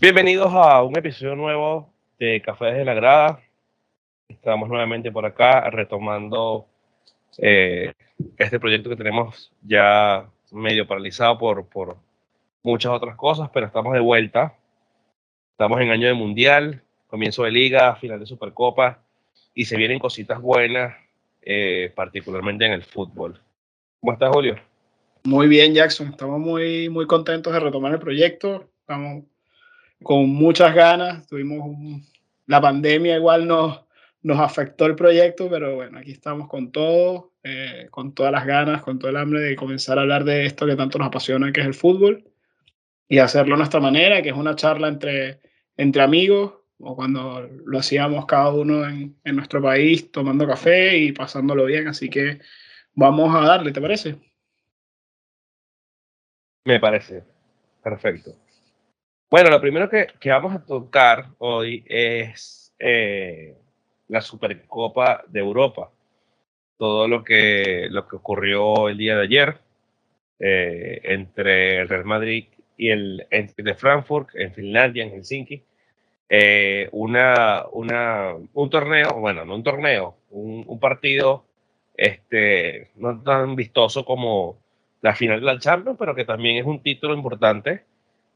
Bienvenidos a un episodio nuevo de Café desde la Grada. Estamos nuevamente por acá retomando eh, este proyecto que tenemos ya medio paralizado por, por muchas otras cosas, pero estamos de vuelta. Estamos en año de mundial, comienzo de liga, final de Supercopa y se vienen cositas buenas, eh, particularmente en el fútbol. ¿Cómo estás, Julio? Muy bien, Jackson. Estamos muy, muy contentos de retomar el proyecto. Estamos con muchas ganas. Tuvimos la pandemia igual nos, nos afectó el proyecto, pero bueno, aquí estamos con todo, eh, con todas las ganas, con todo el hambre de comenzar a hablar de esto que tanto nos apasiona, que es el fútbol, y hacerlo a nuestra manera, que es una charla entre, entre amigos, o cuando lo hacíamos cada uno en, en nuestro país, tomando café y pasándolo bien. Así que vamos a darle, ¿te parece? Me parece. Perfecto. Bueno, lo primero que, que vamos a tocar hoy es eh, la Supercopa de Europa. Todo lo que, lo que ocurrió el día de ayer eh, entre el Real Madrid y el de Frankfurt en Finlandia, en Helsinki. Eh, una, una, un torneo, bueno, no un torneo, un, un partido este, no tan vistoso como la final de la Champions, pero que también es un título importante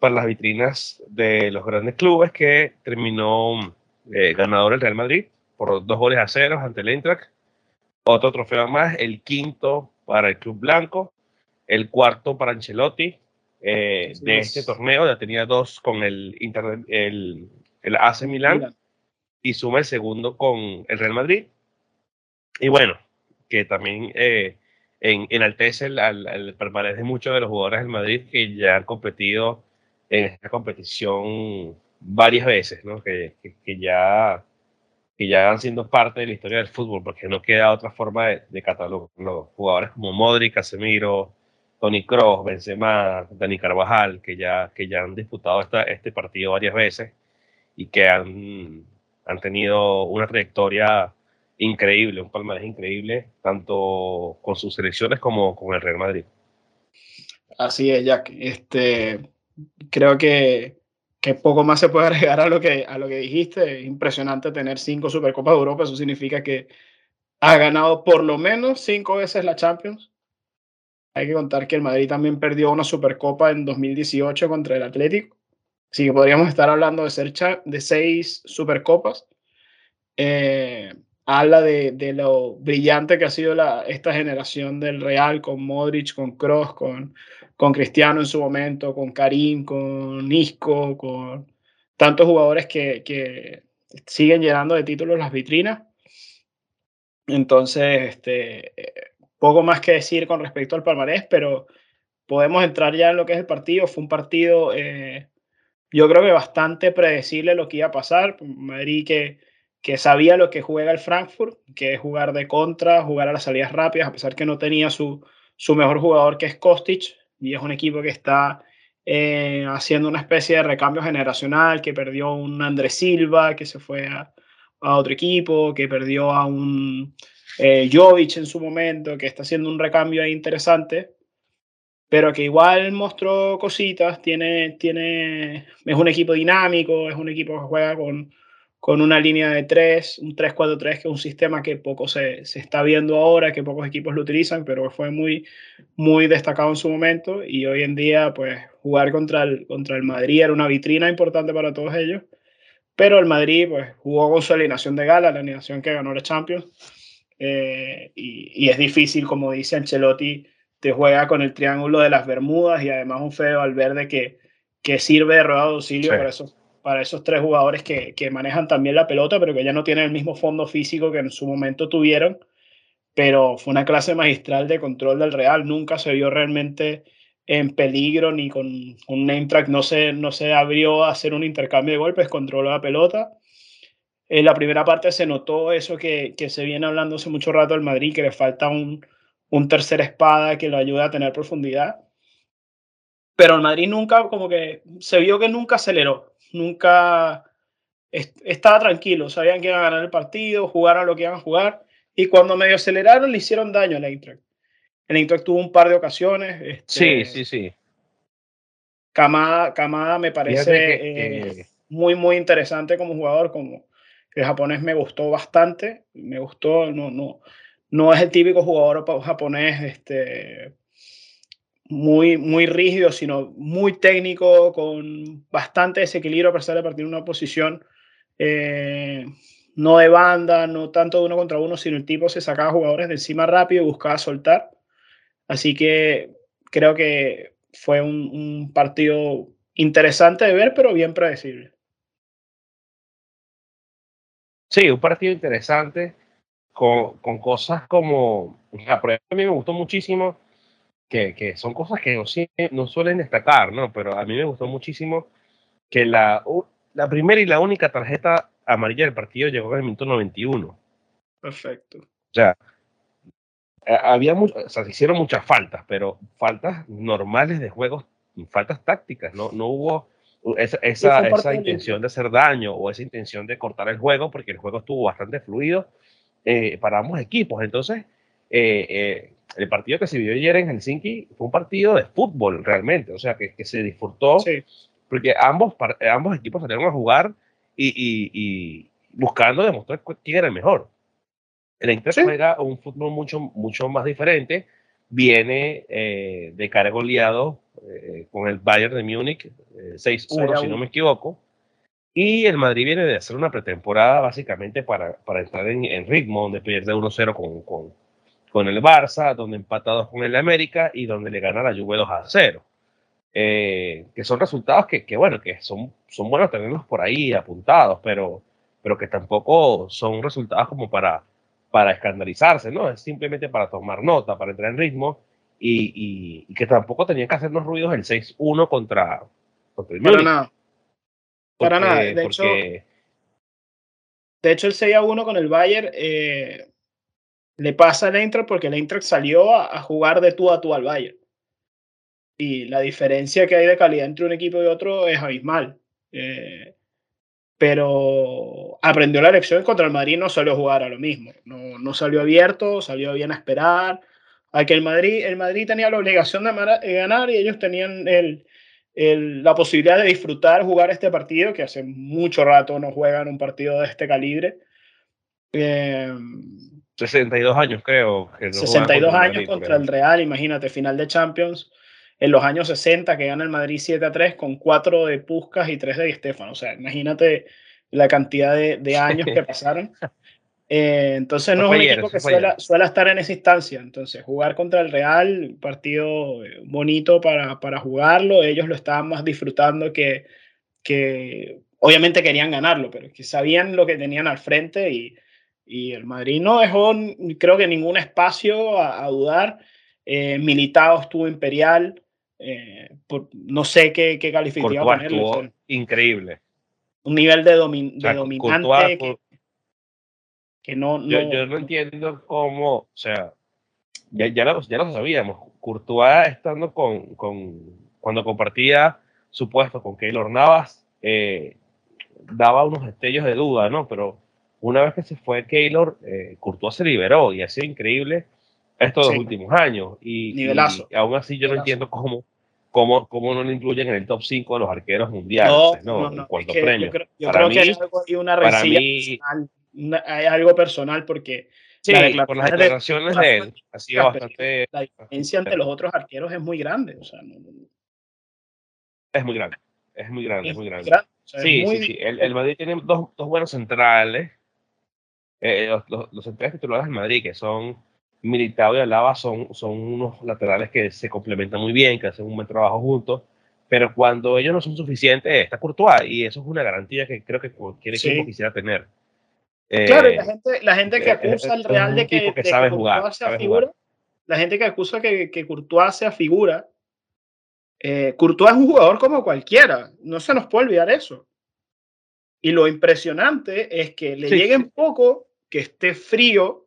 para las vitrinas de los grandes clubes que terminó eh, ganador el Real Madrid por dos goles a cero ante el Eintracht. Otro trofeo más, el quinto para el Club Blanco, el cuarto para Ancelotti eh, de este torneo, ya tenía dos con el, Inter, el, el AC Milán y suma el segundo con el Real Madrid. Y bueno, que también eh, en, enaltece el, de muchos de los jugadores del Madrid que ya han competido en esta competición varias veces, ¿no? que, que, ya que ya han sido parte de la historia del fútbol, porque no queda otra forma de, de catalogar los jugadores como Modric, Casemiro, Tony Kroos, Benzema, Dani Carvajal, que ya, que ya han disputado esta, este partido varias veces y que han, han tenido una trayectoria increíble, un palmarés increíble, tanto con sus selecciones como con el Real Madrid. Así es, Jack. Este, creo que, que poco más se puede agregar a lo que, a lo que dijiste. Es impresionante tener cinco Supercopas de Europa. Eso significa que ha ganado por lo menos cinco veces la Champions. Hay que contar que el Madrid también perdió una Supercopa en 2018 contra el Atlético. Así que podríamos estar hablando de, ser de seis Supercopas. Eh, habla de, de, lo brillante que ha sido la, esta generación del Real con Modric, con Kroos, con, con Cristiano en su momento, con Karim, con Isco, con tantos jugadores que, que siguen llenando de títulos las vitrinas. Entonces, este, poco más que decir con respecto al palmarés, pero podemos entrar ya en lo que es el partido. Fue un partido, eh, yo creo que bastante predecible lo que iba a pasar. Madrid que que sabía lo que juega el Frankfurt, que es jugar de contra, jugar a las salidas rápidas, a pesar que no tenía su, su mejor jugador que es Kostic, y es un equipo que está eh, haciendo una especie de recambio generacional, que perdió un Andrés Silva, que se fue a, otro equipo, que perdió a un eh, Jovic en su momento, que está haciendo un recambio ahí interesante, pero que igual mostró cositas, tiene, tiene, es un equipo dinámico, es un equipo que juega con con una línea de 3, un 3-4-3, que es un sistema que poco se, se, está viendo ahora, que pocos equipos lo utilizan, pero fue muy, muy destacado en su momento. Y hoy en día, pues jugar contra el, contra el Madrid era una vitrina importante para todos ellos, pero el Madrid pues jugó con su alineación de gala, la alineación que ganó la Champions, eh, y, y, es difícil, como dice Ancelotti, te juega con el triángulo de las Bermudas y además un feo al verde que, que sirve de rueda de auxilio sí. para esos para esos tres jugadores que, que, manejan también la pelota, pero que ya no tienen el mismo fondo físico que en su momento tuvieron. Pero fue una clase magistral de control del Real. Nunca se vio realmente en peligro ni con un name track. No se, no se abrió a hacer un intercambio de golpes, controló la pelota. En la primera parte se notó eso que, que se viene hablando hace mucho rato del Madrid, que le falta un, un tercer espada que lo ayude a tener profundidad. Pero el Madrid nunca, como que se vio que nunca aceleró nunca estaba tranquilo, sabían que iban a ganar el partido, jugaron lo que iban a jugar, y cuando medio aceleraron le hicieron daño al Eintracht. El Eintracht tuvo un par de ocasiones. Este, sí, sí, sí. Kamada, me parece eh, muy, muy interesante como jugador, como el japonés me gustó bastante, me gustó, no, no, no es el típico jugador japonés este, muy, muy rígido, sino muy técnico, con bastante desequilibrio a pesar de partir de una posición eh, no de banda, no tanto de uno contra uno, sino el tipo se sacaba jugadores de encima rápido y buscaba soltar. Así que creo que fue un, partido interesante de ver, pero bien predecible. Sí, un partido interesante con, cosas como, a mí me gustó muchísimo, que, que son cosas que no, no, suelen destacar, ¿no? Pero a mí me gustó muchísimo que la, la primera y la única tarjeta amarilla del partido llegó en el minuto 91. Perfecto. O sea, eh, había o sea, se hicieron muchas faltas, pero faltas normales de juegos, faltas tácticas, no, no hubo esa, esa, esa intención de hacer daño o esa intención de cortar el juego, porque el juego estuvo bastante fluido eh, para ambos equipos. Entonces, eh, el partido que se vivió ayer en Helsinki fue un partido de fútbol realmente, o sea, que, que se disfrutó, porque ambos, ambos equipos salieron a jugar y, y, buscando demostrar quién era el mejor. El Eintracht juega un fútbol mucho, mucho más diferente. Viene eh, de cara goleado eh, con el Bayern de Múnich, 6-1 eh, si no me equivoco. Y el Madrid viene de hacer una pretemporada básicamente para, para entrar en, en, ritmo, donde pierde 1-0 con, con, con, el Barça, donde empata 2 con el América y donde le gana la Juve 2-0. que son resultados que, que, bueno, que son, son buenos tenerlos por ahí apuntados, pero, pero que tampoco son resultados como para para escandalizarse, ¿no? Es simplemente para tomar nota, para entrar en ritmo y, y, que tampoco tenía que hacernos ruidos el 6-1 contra, contra, el Para nada. para nada. De, hecho, de hecho, el 6-1 con el Bayern eh, le pasa al Eintracht porque el Eintracht salió a, jugar de tú a tú al Bayern. Y la diferencia que hay de calidad entre un equipo y otro es abismal. Eh, pero aprendió la lección contra el Madrid no salió a jugar a lo mismo, no, no salió abierto, salió bien a esperar, a que el Madrid, el Madrid tenía la obligación de ganar y ellos tenían el, el, la posibilidad de disfrutar jugar este partido, que hace mucho rato no juegan un partido de este calibre. 62 em, años creo. Que 62 años contra el Real, imagínate, final de Champions en los años 60 que gana el Madrid 7 a 3 con 4 de Puskas y 3 de Di O sea, imagínate la cantidad de, años que pasaron. Eh, entonces no es un equipo que suele, estar en esa instancia. Entonces jugar contra el Real, un partido eh, bonito para, para jugarlo. Ellos lo estaban más disfrutando que, que obviamente querían ganarlo, pero que sabían lo que tenían al frente y, y el Madrid no dejó, creo que ningún espacio a, dudar. Eh, Militado estuvo imperial, eh, no sé qué, qué calificativo ponerle. Increíble. Un nivel de, dominante que, no, Yo, no entiendo cómo, o sea, ya, ya, lo, ya lo sabíamos. Courtois estando con, con, cuando compartía su puesto con Keylor Navas, eh, daba unos destellos de duda, ¿no? Pero una vez que se fue Keylor, eh, Courtois se liberó y ha sido increíble estos dos últimos años. Y, Nivelazo. y aún así yo no entiendo cómo ¿Cómo, ¿Cómo, no lo incluyen en el top 5 de los arqueros mundiales? No, no, cuanto premio. Yo creo, que hay algo, una rencilla personal, hay algo personal porque sí, por las declaraciones de, él ha sido bastante... La diferencia entre los otros arqueros es muy grande. O sea, es muy grande, es muy grande, es muy grande. sí, sí, sí, El, el, Madrid tiene dos, dos buenos centrales. Eh, los, los, los centrales titulares del Madrid, que son Militao y Alaba son, son unos laterales que se complementan muy bien, que hacen un buen trabajo juntos, pero cuando ellos no son suficientes, está Courtois, y eso es una garantía que creo que cualquier equipo quisiera tener. claro, la gente, la gente que eh, acusa al Real de que, que, sabe jugar, sea figura, la gente que acusa que, que Courtois sea figura, eh, Courtois es un jugador como cualquiera, no se nos puede olvidar eso. Y lo impresionante es que le lleguen poco, que esté frío,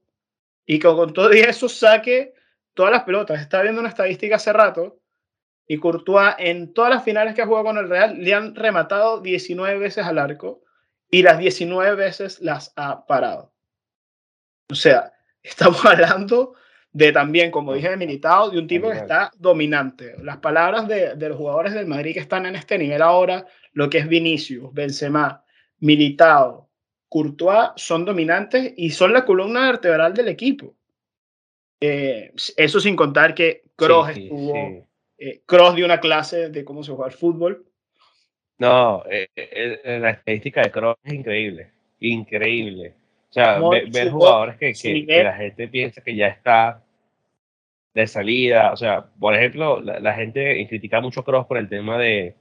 y que con todo eso saque todas las pelotas. Estaba viendo una estadística hace rato y Courtois en todas las finales que ha jugado con el Real le han rematado 19 veces al arco y las 19 veces las ha parado. O sea, estamos hablando de también, como dije, de Militao, de un tipo que está dominante. Las palabras de, de, los jugadores del Madrid que están en este nivel ahora, lo que es Vinicius, Benzema, Militao, Courtois, son dominantes y son la columna vertebral del equipo. Eh, eso sin contar que Kroos estuvo, eh, Kroos dio una clase de cómo se juega el fútbol. No, eh, la estadística de Kroos es increíble, increíble. O sea, ver, jugadores que, que, la gente piensa que ya está de salida. O sea, por ejemplo, la, gente critica mucho a Kroos por el tema de,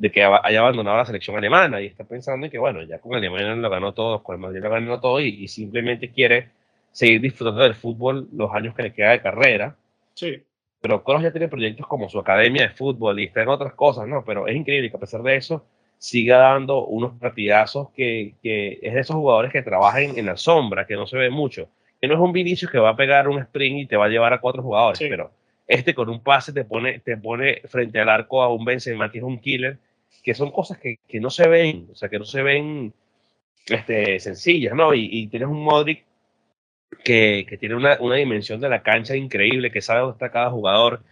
de, que haya abandonado la selección alemana y está pensando en que, bueno, ya con Alemania lo ganó todo, con el Madrid lo ganó todo y, simplemente quiere seguir disfrutando del fútbol los años que le queda de carrera. Sí. Pero Kroos ya tiene proyectos como su academia de fútbol y está en otras cosas, ¿no? Pero es increíble que a pesar de eso siga dando unos partidazos que, que es de esos jugadores que trabajan en la sombra, que no se ve mucho que no es un Vinicius que va a pegar un sprint y te va a llevar a cuatro jugadores, pero este con un pase te pone, te pone frente al arco a un Benzema que es un killer, que son cosas que, que no se ven, o sea, que no se ven este, sencillas, ¿no? Y, tienes un Modric que, que tiene una, una, dimensión de la cancha increíble, que sabe dónde está cada jugador,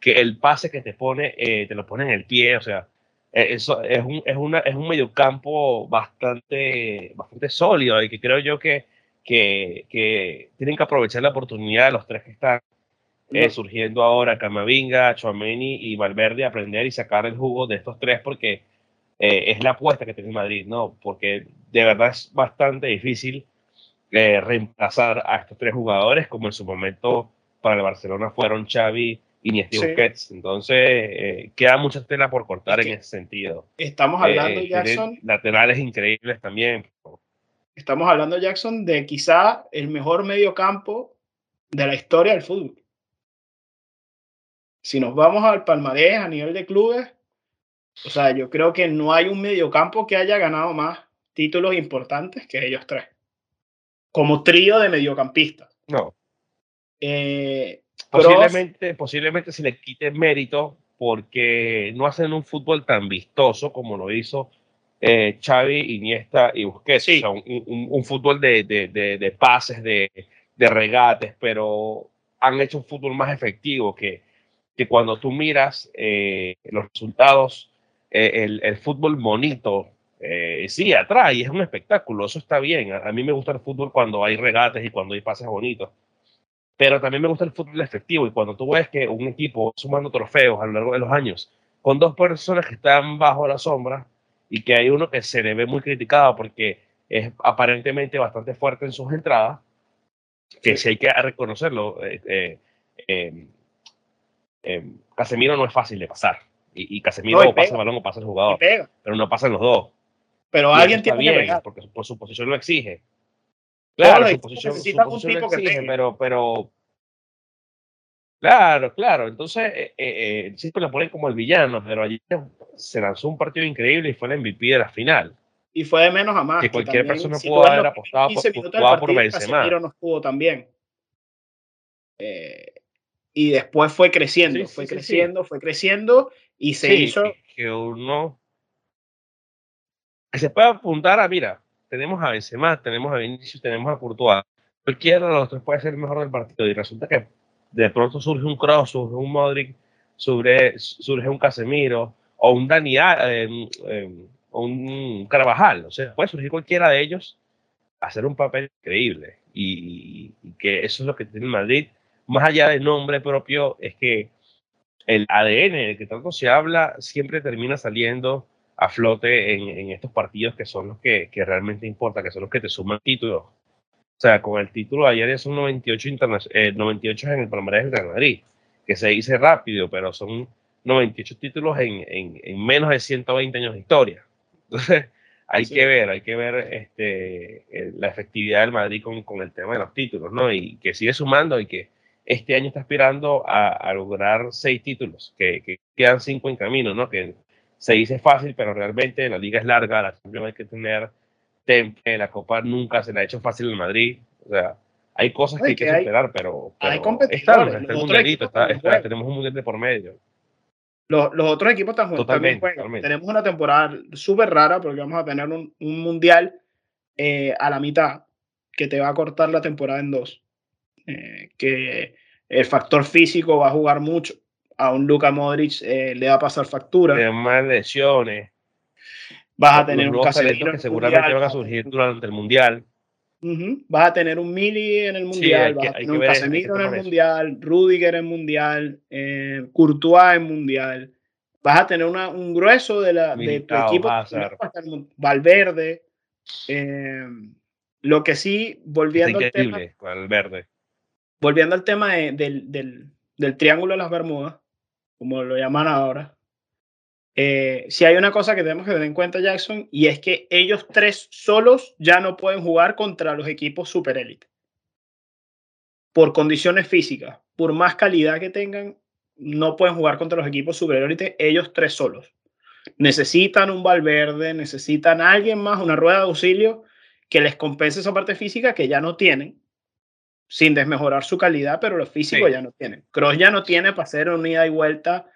que el pase que te pone, eh, te lo pone en el pie, o sea, e, eso es un, es una, es un mediocampo bastante, bastante sólido y que creo yo que que, tienen que aprovechar la oportunidad de los tres que están eh, surgiendo ahora, Camavinga, Chouameni y Valverde, aprender y sacar el jugo de estos tres porque eh, es la apuesta que tiene Madrid, ¿no? Porque de verdad es bastante difícil eh, reemplazar a estos tres jugadores como en su momento para el Barcelona fueron Xavi, Iniesta y Busquets. Entonces, queda mucha tela por cortar en ese sentido. Estamos hablando, Jackson. Laterales increíbles también. Estamos hablando, Jackson, de quizá el mejor mediocampo de la historia del fútbol. Si nos vamos al palmarés a nivel de clubes, o sea, yo creo que no hay un mediocampo que haya ganado más títulos importantes que ellos tres. Como trío de mediocampistas. No. Eh, posiblemente, posiblemente se le quite mérito porque no hacen un fútbol tan vistoso como lo hizo eh, Xavi, Iniesta y Busquets. un, fútbol de, de, pases, de, regates, pero han hecho un fútbol más efectivo que, que cuando tú miras eh, los resultados, eh, el, el, fútbol bonito, eh, sí, atrae, es un espectáculo, eso está bien. A, mí me gusta el fútbol cuando hay regates y cuando hay pases bonitos, pero también me gusta el fútbol efectivo y cuando tú ves que un equipo sumando trofeos a lo largo de los años, con dos personas que están bajo la sombra, y que hay uno que se le ve muy criticado porque es aparentemente bastante fuerte en sus entradas, que si hay que reconocerlo, eh, eh, em, Casemiro no es fácil de pasar. Y, Casemiro o pasa el balón o pasa el jugador. Pero no pasan los dos. Pero alguien tiene que pegar. Porque por su posición lo exige. Claro, su posición, lo exige, pero, pero Claro, claro. Entonces, eh, eh, siempre lo ponen como el villano, pero allí se lanzó un partido increíble y fue el MVP de la final. Y fue de menos a más. Que cualquier persona pudo haber apostado por, por Benzema. no pudo también. Eh, y después fue creciendo, fue creciendo, fue creciendo y se hizo. Que uno. Se puede apuntar a, mira, tenemos a Benzema, tenemos a Vinicius, tenemos a Courtois. Cualquiera de los tres puede ser el mejor del partido y resulta que de pronto surge un Cross, surge un Modric, surge, surge un Casemiro o un Dani, eh, eh, o un Carvajal. O sea, puede surgir cualquiera de ellos hacer un papel increíble. Y, que eso es lo que tiene Madrid. Más allá del nombre propio, es que el ADN del que tanto se habla siempre termina saliendo a flote en, estos partidos que son los que, que, realmente importan, que son los que te suman títulos o sea, con el título de ayer son 98, eh, 98 en el palmarés del Real Madrid, que se dice rápido, pero son 98 títulos en, en, en, menos de 120 años de historia. Entonces, hay que ver, hay que ver este, la efectividad del Madrid con, con, el tema de los títulos, ¿no? Y que sigue sumando y que este año está aspirando a, a lograr seis títulos, que, que, quedan cinco en camino, ¿no? Que se dice fácil, pero realmente la liga es larga, la Champions hay que tener Temple, la Copa nunca se la ha hecho fácil en Madrid. O sea, hay cosas que hay que, superar, pero, hay competidores. Está, tenemos un mundial de por medio. Los, los otros equipos también juegan. Tenemos una temporada súper rara porque vamos a tener un, un mundial eh, a la mitad que te va a cortar la temporada en dos. Eh, que el factor físico va a jugar mucho. A un Luka Modric eh, le va a pasar factura. más lesiones. Vas a tener un Casemiro que seguramente van a surgir durante el Mundial. Vas a tener un Mili en el Mundial, vas a tener un Casemiro en el Mundial, Rudiger en el Mundial, eh, Courtois en Mundial. Vas a tener un grueso de, la, de tu equipo. Valverde. Eh, lo que sí, volviendo al tema. Valverde. Volviendo al tema del, del, Triángulo de las Bermudas, como lo llaman ahora, eh, si hay una cosa que tenemos que tener en cuenta, Jackson, y es que ellos tres solos ya no pueden jugar contra los equipos super élite. Por condiciones físicas, por más calidad que tengan, no pueden jugar contra los equipos super élite ellos tres solos. Necesitan un Valverde, necesitan alguien más, una rueda de auxilio que les compense esa parte física que ya no tienen, sin desmejorar su calidad, pero lo físico ya no tienen. Cross ya no tiene para hacer una ida y vuelta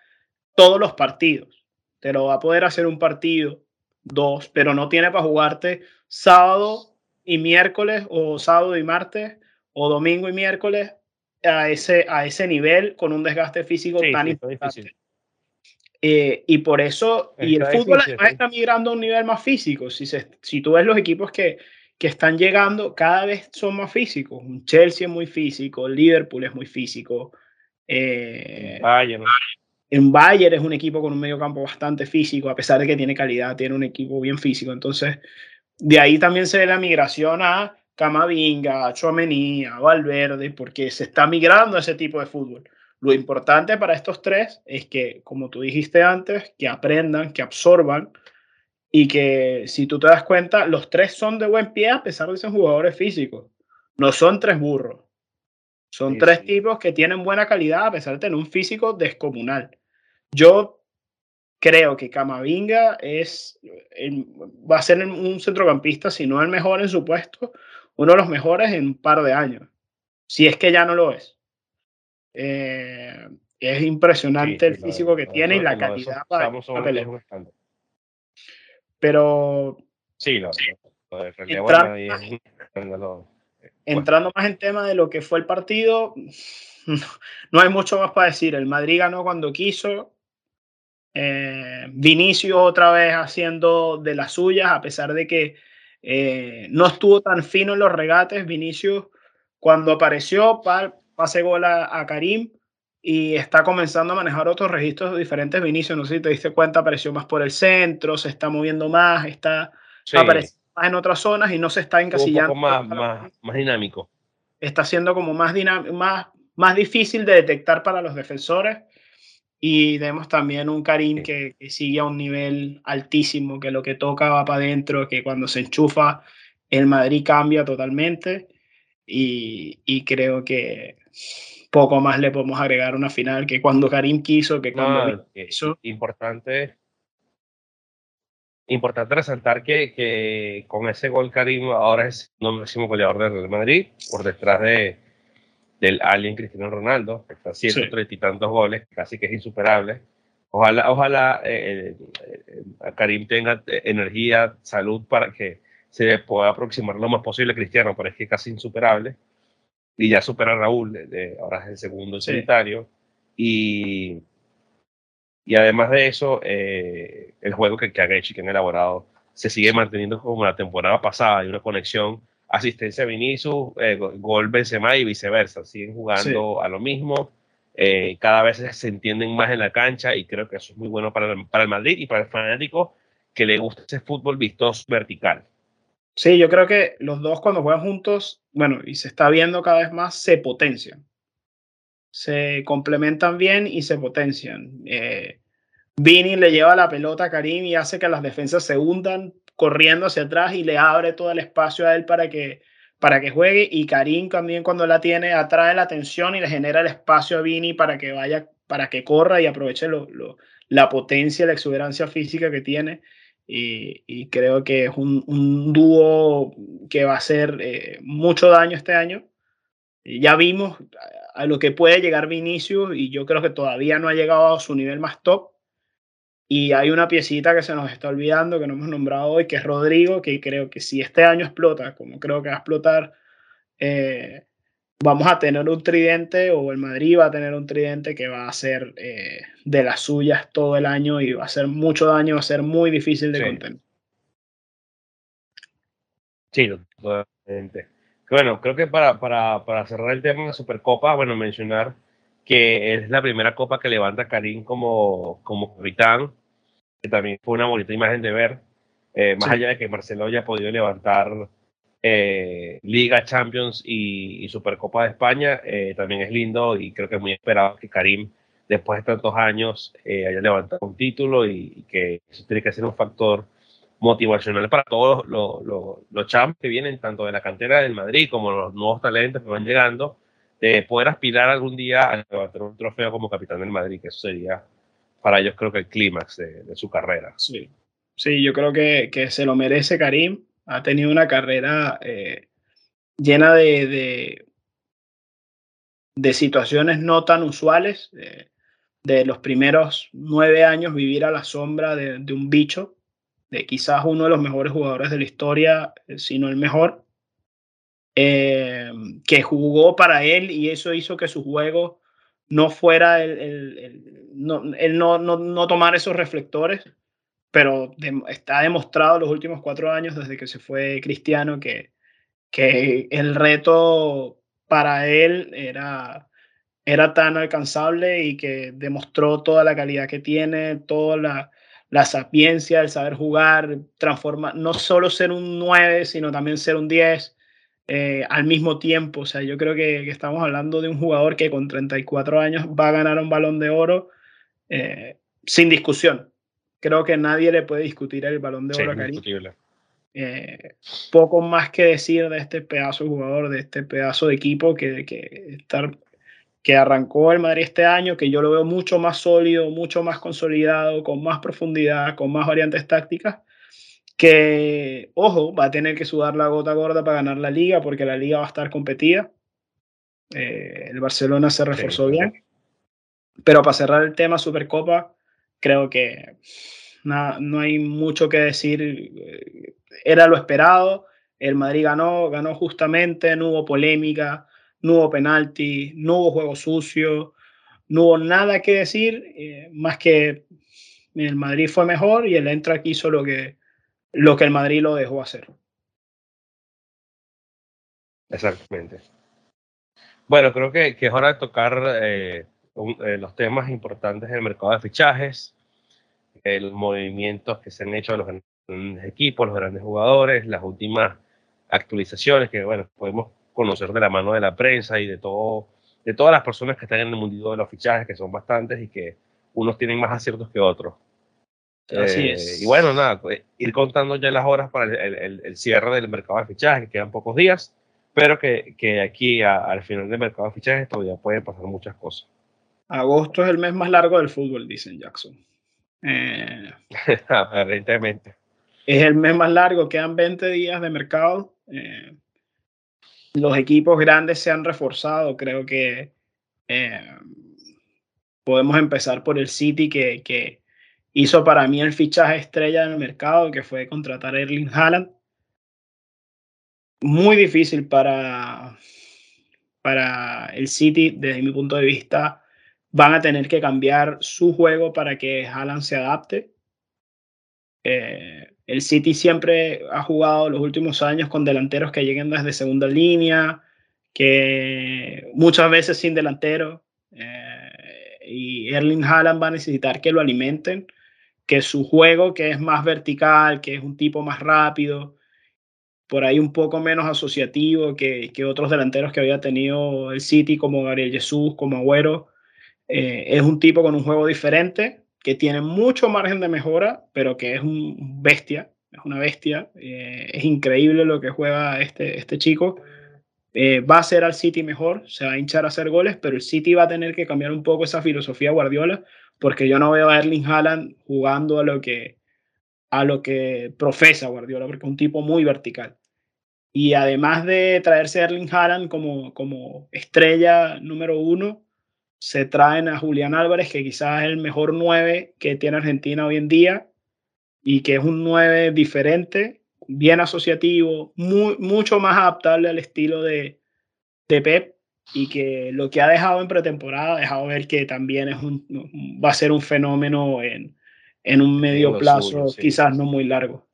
todos los partidos te lo va a poder hacer un partido, dos, pero no tiene para jugarte sábado y miércoles o sábado y martes o domingo y miércoles a ese, a ese nivel con un desgaste físico tan importante. Eh, y por eso, y el fútbol además está migrando a un nivel más físico. Si, se, si tú ves los equipos que, que están llegando, cada vez son más físicos. Un Chelsea es muy físico, Liverpool es muy físico. Eh, Bayern. En Bayern es un equipo con un medio campo bastante físico, a pesar de que tiene calidad, tiene un equipo bien físico. Entonces, de ahí también se ve la migración a Camavinga, a Chouameni, a Valverde, porque se está migrando a ese tipo de fútbol. Lo importante para estos tres es que, como tú dijiste antes, que aprendan, que absorban y que, si tú te das cuenta, los tres son de buen pie a pesar de ser jugadores físicos. No son tres burros. Son tres tipos que tienen buena calidad a pesar de tener un físico descomunal. Yo creo que Camavinga es, va a ser un centrocampista, si no el mejor en su puesto, uno de los mejores en un par de años. Si es que ya no lo es. Eh, es impresionante el físico que tiene y la calidad para, pelear. Pero. Sí, lo, entrando más en tema de lo que fue el partido, no hay mucho más para decir. El Madrid ganó cuando quiso, eh, Vinicio otra vez haciendo de las suyas, a pesar de que eh, no estuvo tan fino en los regates. Vinicius, cuando apareció, pase gol a, Karim y está comenzando a manejar otros registros diferentes. Vinicius, no sé si te diste cuenta, apareció más por el centro, se está moviendo más, está apareciendo más en otras zonas y no se está encasillando. Un poco más, más, dinámico. Está siendo como más, más, más difícil de detectar para los defensores y vemos también un Karim que, sigue a un nivel altísimo, que lo que toca va para adentro, que cuando se enchufa el Madrid cambia totalmente. Y, creo que poco más le podemos agregar a una final que cuando Karim quiso, que cuando quiso. Importante, importante resaltar que, que, con ese gol Karim ahora es el máximo goleador del Real Madrid, por detrás de, del alien Cristiano Ronaldo, que está haciendo treinta y tantos goles, casi que es insuperable. Ojalá, ojalá eh, eh, Karim tenga eh, energía, salud para que se pueda aproximar lo más posible a Cristiano, pero es que es casi insuperable. Y ya supera a Raúl, de, ahora es el segundo en solitario. Y, y además de eso, el juego que, que y que han elaborado se sigue manteniendo como la temporada pasada. Hay una conexión asistencia Vinicius, eh, gol Benzema y viceversa. Siguen jugando a lo mismo. Eh, cada vez se entienden más en la cancha y creo que eso es muy bueno para el, para el Madrid y para el fanático que le gusta ese fútbol vistoso vertical. Sí, yo creo que los dos cuando juegan juntos, bueno, y se está viendo cada vez más, se potencian. Se complementan bien y se potencian. Eh, Vini le lleva la pelota a Karim y hace que las defensas se hundan corriendo hacia atrás y le abre todo el espacio a él para que, para que juegue. Y Karim también cuando la tiene atrae la atención y le genera el espacio a Vini para que vaya, para que corra y aproveche lo, la potencia, la exuberancia física que tiene. Y, creo que es un, dúo que va a hacer eh, mucho daño este año. Ya vimos a lo que puede llegar Vinicius y yo creo que todavía no ha llegado a su nivel más top, y hay una piecita que se nos está olvidando, que no hemos nombrado hoy, que es Rodrigo, que creo que si este año explota, como creo que va a explotar eh, vamos a tener un tridente o el Madrid va a tener un tridente que va a ser eh, de las suyas todo el año y va a hacer mucho daño, va a ser muy difícil de Sí. contener. Sí, totalmente. Bueno, creo que para, para, para cerrar el tema de la Supercopa, bueno, mencionar que es la primera copa que levanta Karim como, como capitán, que también fue una bonita imagen de ver, eh, más Sí. allá de que Marcelo haya podido levantar eh, Liga, Champions y, Supercopa de España, eh, también es lindo y creo que es muy esperado que Karim, después de tantos años, eh, haya levantado un título y, y que eso tiene que ser un factor motivacional para todos los, los, los champs que vienen, tanto de la cantera del Madrid como los nuevos talentos que van llegando, de poder aspirar algún día a levantar un trofeo como capitán del Madrid, que eso sería para ellos creo que el clímax de, de su carrera. Sí, sí yo creo que, que se lo merece Karim. Ha tenido una carrera eh, llena de, de, situaciones no tan usuales. eh, de los primeros nueve años vivir a la sombra de, un bicho, de quizás uno de los mejores jugadores de la historia, eh, si no el mejor, eh, que jugó para él y eso hizo que su juego no fuera el, el, el no, el no, no, no tomar esos reflectores, pero de, está demostrado los últimos cuatro años desde que se fue Cristiano que, que el reto para él era, era tan alcanzable y que demostró toda la calidad que tiene, toda la, la sapiencia, el saber jugar, transformar, no solo ser un 9, sino también ser un 10 eh, al mismo tiempo. O sea, yo creo que, que, estamos hablando de un jugador que con 34 años va a ganar un balón de oro eh, sin discusión. Creo que nadie le puede discutir el balón de oro sí, a Karim. Eh, poco más que decir de este pedazo de jugador, de este pedazo de equipo que, que, estar, que arrancó el Madrid este año, que yo lo veo mucho más sólido, mucho más consolidado, con más profundidad, con más variantes tácticas, que, ojo, va a tener que sudar la gota gorda para ganar la liga, porque la liga va a estar competida. Eh, el Barcelona se reforzó sí, bien. Pero para cerrar el tema Supercopa, creo que nada, no hay mucho que decir. Era lo esperado. El Madrid ganó, ganó justamente, no hubo polémica, no hubo penalti, no hubo juego sucio, no hubo nada que decir, eh, más que el Madrid fue mejor y el Eintracht hizo lo que, lo que el Madrid lo dejó hacer. Exactamente. Bueno, creo que, que es hora de tocar eh, un, eh, los temas importantes del mercado de fichajes, los movimientos que se han hecho de los grandes equipos, los grandes jugadores, las últimas actualizaciones que, bueno, podemos conocer de la mano de la prensa y de todo, de todas las personas que están en el mundillo de los fichajes, que son bastantes y que unos tienen más aciertos que otros. Así eh, es. Y bueno, nada, ir contando ya las horas para el, el, el cierre del mercado de fichajes, que quedan pocos días, pero que, que aquí a, al final del mercado de fichajes todavía pueden pasar muchas cosas. Agosto es el mes más largo del fútbol, dicen Jackson. Eh, Aparentemente. Es el mes más largo, quedan 20 días de mercado. Eh, los equipos grandes se han reforzado, creo que eh, podemos empezar por el City que, que, hizo para mí el fichaje estrella del mercado, que fue contratar a Erling Haaland. Muy difícil para, para el City, desde mi punto de vista, van a tener que cambiar su juego para que Haaland se adapte. Eh, el City siempre ha jugado los últimos años con delanteros que lleguen desde segunda línea, que muchas veces sin delantero. Eh, y Erling Haaland va a necesitar que lo alimenten, que su juego, que es más vertical, que es un tipo más rápido, por ahí un poco menos asociativo que, que otros delanteros que había tenido el City, como Gabriel Jesús, como Agüero. Eh, es un tipo con un juego diferente, que tiene mucho margen de mejora, pero que es un bestia, es una bestia. Eh, es increíble lo que juega este, este chico. Eh, va a hacer al City mejor, se va a hinchar a hacer goles, pero el City va a tener que cambiar un poco esa filosofía Guardiola, porque yo no veo a Erling Haaland jugando a lo que, a lo que profesa Guardiola, porque es un tipo muy vertical. Y además de traerse a Erling Haaland como, como estrella número uno, se traen a Julián Álvarez, que quizás es el mejor 9 que tiene Argentina hoy en día y que es un 9 diferente, bien asociativo, muy, mucho más adaptable al estilo de, de Pep. y que lo que ha dejado en pretemporada ha dejado ver que también es un, va a ser un fenómeno en, en un medio plazo, quizás no muy largo.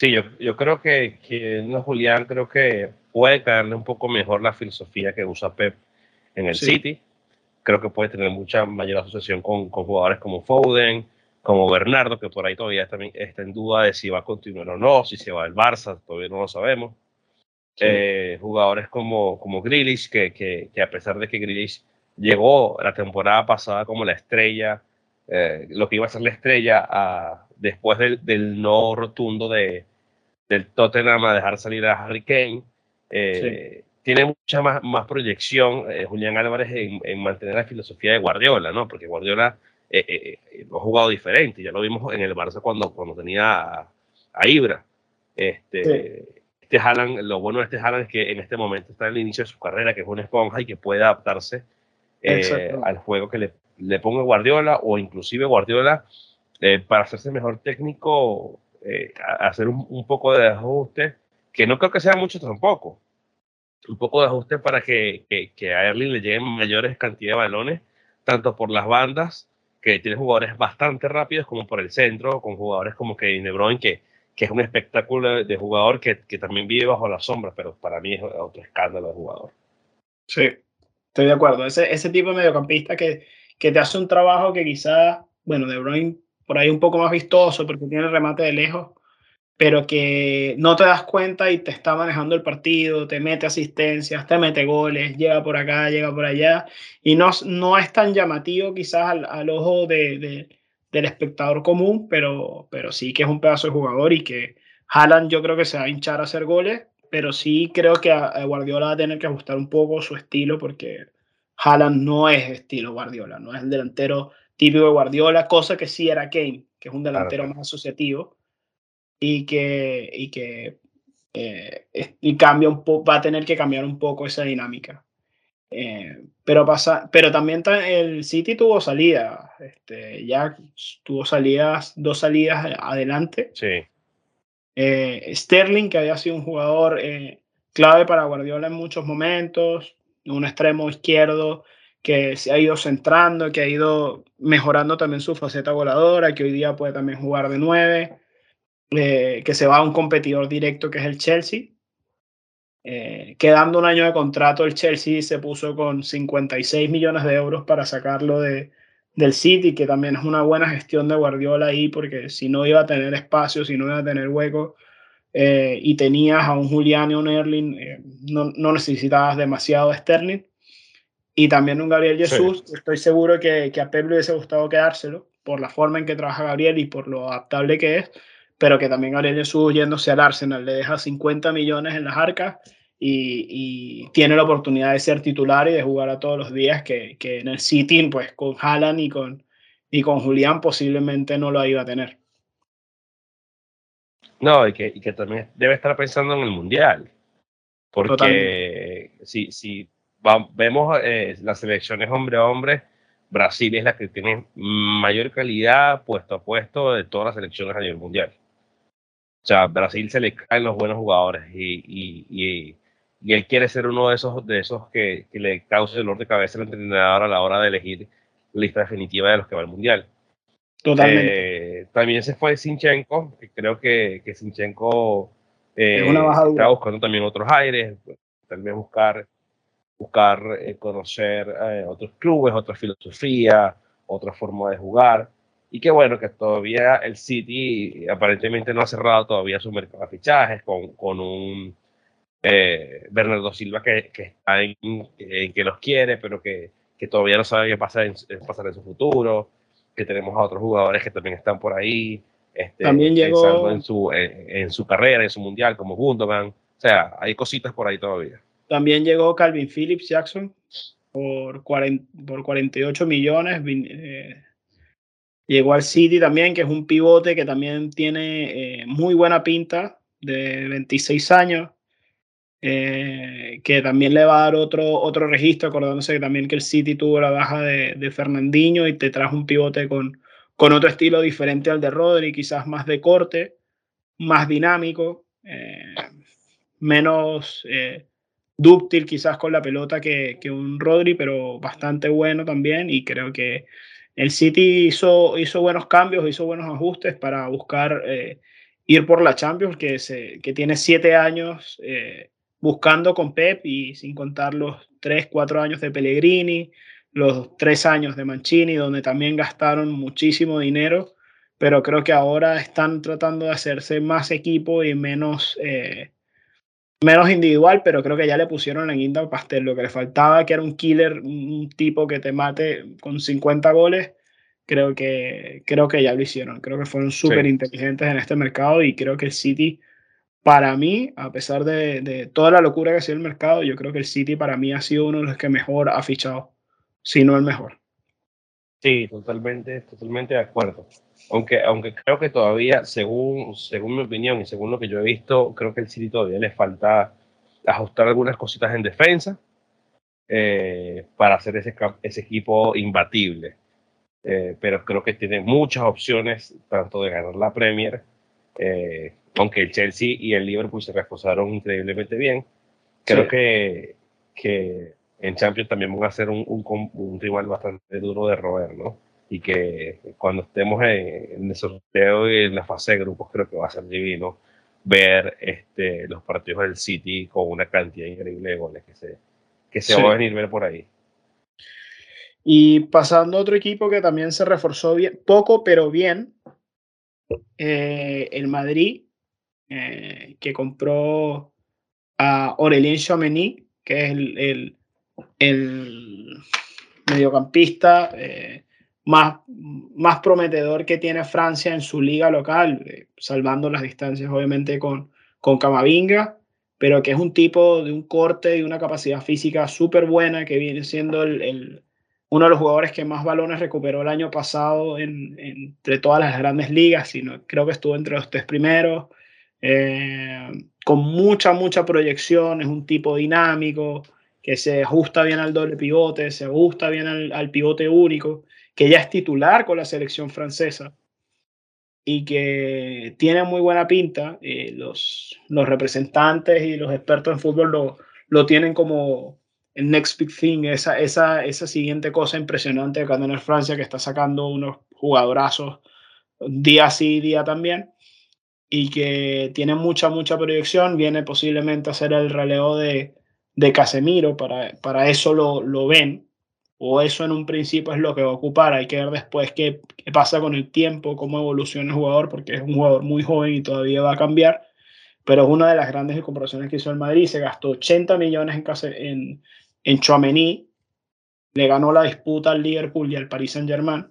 Sí, yo, yo creo que, que no, Julián creo que puede caerle un poco mejor la filosofía que usa Pep en el City. Creo que puede tener mucha mayor asociación con, con, jugadores como Foden, como Bernardo, que por ahí todavía está, está, en duda de si va a continuar o no, si se va al Barça, todavía no lo sabemos. Eh, jugadores como, como Grealish, que, que, que, a pesar de que Grealish llegó la temporada pasada como la estrella, eh, lo que iba a ser la estrella a, después del, del, no rotundo de, del Tottenham a dejar salir a Harry Kane, eh, tiene mucha más, más proyección Julián Álvarez en, en, mantener la filosofía de Guardiola, ¿no? Porque Guardiola lo ha jugado diferente, ya lo vimos en el Barça cuando, cuando tenía a, a Ibra. Este, este Haaland, lo bueno de este Haaland es que en este momento está en el inicio de su carrera, que es una esponja y que puede adaptarse eh, al juego que le, le, ponga Guardiola o inclusive Guardiola eh, para hacerse mejor técnico, eh, hacer un, un, poco de ajuste, que no creo que sea mucho tampoco, un poco de ajuste para que, que, que a Erling le lleguen mayores cantidades de balones, tanto por las bandas, que tiene jugadores bastante rápidos, como por el centro, con jugadores como Kevin De Bruyne, que que es un espectáculo de jugador que, que, también vive bajo la sombra, pero para mí es otro escándalo de jugador. Sí, estoy de acuerdo. Ese, ese tipo de mediocampista que, que te hace un trabajo que quizás, bueno, De Bruyne por ahí un poco más vistoso porque tiene el remate de lejos, pero que no te das cuenta y te está manejando el partido, te mete asistencias, te mete goles, llega por acá, llega por allá, y no, no es tan llamativo quizás al, al ojo de, de del espectador común, pero, pero sí que es un pedazo de jugador y que Haaland yo creo que se va a hinchar a hacer goles, pero sí creo que a Guardiola va a tener que ajustar un poco su estilo porque Haaland no es estilo Guardiola, no es el delantero típico de Guardiola, cosa que sí era Kane, que es un delantero más asociativo y que, y que eh, y cambia un va a tener que cambiar un poco esa dinámica. Eh, pero, pasa, pero también el City tuvo salida, este, ya tuvo salidas, dos salidas adelante. Sí. Eh, Sterling, que había sido un jugador eh, clave para Guardiola en muchos momentos, un extremo izquierdo que se ha ido centrando, que ha ido mejorando también su faceta voladora, que hoy día puede también jugar de nueve, que se va a un competidor directo que es el Chelsea. Eh, quedando un año de contrato, el Chelsea se puso con 56 millones de euros para sacarlo de, del City, que también es una buena gestión de Guardiola ahí, porque si no iba a tener espacio, si no iba a tener hueco, eh, y tenías a un Julián y un Erling, eh, no, no, necesitabas demasiado Sterling. Y también un Gabriel Jesús, estoy seguro que, que a Pep le hubiese gustado quedárselo, por la forma en que trabaja Gabriel y por lo adaptable que es, pero que también Gabriel Jesús yéndose al Arsenal le deja 50 millones en las arcas y, tiene la oportunidad de ser titular y de jugar a todos los días que, que en el City, pues con Haaland y con, y con Julián posiblemente no lo iba a tener. No, y que, y que también debe estar pensando en el Mundial. Porque si, si vemos eh, las selecciones hombre a hombre, Brasil es la que tiene mayor calidad puesto a puesto de todas las selecciones a nivel mundial. O sea, Brasil se le caen los buenos jugadores y, y, y, y él quiere ser uno de esos, de esos que, que, le cause dolor de cabeza al entrenador a la hora de elegir la lista definitiva de los que va al Mundial. Totalmente. Eh, también se fue Sinchenko, que creo que, que Sinchenko eh, está buscando también otros aires, tal vez buscar, buscar eh, conocer eh, otros clubes, otra filosofía, otra forma de jugar. Y qué bueno que todavía el City aparentemente no ha cerrado todavía su mercado de fichajes con, con un eh, Bernardo Silva que, que está en, en, que los quiere, pero que, que todavía no sabe qué pasa en, pasar en su futuro. Que tenemos a otros jugadores que también están por ahí. Este, también llegó en su, en, en, su carrera, en su mundial, como Gundogan. O sea, hay cositas por ahí todavía. También llegó Calvin Phillips Jackson por, 40, por 48 millones. Eh, Llegó al City también, que es un pivote que también tiene eh, muy buena pinta, de 26 años, eh, que también le va a dar otro, otro registro, acordándose que también que el City tuvo la baja de, de Fernandinho y te trajo un pivote con, con otro estilo diferente al de Rodri, quizás más de corte, más dinámico, eh, menos, dúctil quizás con la pelota que, que, un Rodri, pero bastante bueno también y creo que el City hizo, hizo buenos cambios, hizo buenos ajustes para buscar eh, ir por la Champions, que, se, que tiene siete años eh, buscando con Pep y sin contar los tres, cuatro años de Pellegrini, los tres años de Mancini, donde también gastaron muchísimo dinero, pero creo que ahora están tratando de hacerse más equipo y menos, eh, menos individual, pero creo que ya le pusieron la guinda al pastel. Lo que le faltaba, que era un killer, un tipo que te mate con 50 goles, creo que, creo que ya lo hicieron. Creo que fueron súper inteligentes en este mercado y creo que el City, para mí, a pesar de, de, toda la locura que ha sido el mercado, yo creo que el City para mí ha sido uno de los que mejor ha fichado, si no el mejor. Sí, totalmente, totalmente de acuerdo. Aunque, aunque creo que todavía, según, según mi opinión y según lo que yo he visto, creo que el City todavía le falta ajustar algunas cositas en defensa eh, para hacer ese, ese equipo imbatible. Eh, pero creo que tiene muchas opciones tanto de ganar la Premier, eh, aunque el Chelsea y el Liverpool se reforzaron increíblemente bien. Creo que, que en Champions también van a ser un, un, un, rival bastante duro de roer, ¿no? Y que cuando estemos en, el sorteo y en la fase de grupos, creo que va a ser divino ver este, los partidos del City con una cantidad increíble de goles que se, que se va a venir ver por ahí. Y pasando a otro equipo que también se reforzó bien, poco pero bien, eh, el Madrid, eh, que compró a Aurelien Chouameni, que es el, el, el mediocampista eh, más, más prometedor que tiene Francia en su liga local, eh, salvando las distancias obviamente con, con Camavinga, pero que es un tipo de un corte y una capacidad física súper buena, que viene siendo el, el, uno de los jugadores que más balones recuperó el año pasado en, entre todas las grandes ligas, sino, creo que estuvo entre los tres primeros. Eh, con mucha, mucha proyección, es un tipo dinámico, que se ajusta bien al doble pivote, se ajusta bien al, pivote único, que ya es titular con la selección francesa y que tiene muy buena pinta. Eh, los, los representantes y los expertos en fútbol lo, lo tienen como el next big thing, esa, esa, esa siguiente cosa impresionante de tener Francia que está sacando unos jugadorazos día sí, día también y que tiene mucha, mucha proyección, viene posiblemente a ser el relevo de, de Casemiro, para, para eso lo, lo, ven, o eso en un principio es lo que va a ocupar, hay que ver después qué, qué, pasa con el tiempo, cómo evoluciona el jugador, porque es un jugador muy joven y todavía va a cambiar, pero es una de las grandes comparaciones que hizo el Madrid, se gastó 80 millones en, en, en Chouameni, le ganó la disputa al Liverpool y al Paris Saint Germain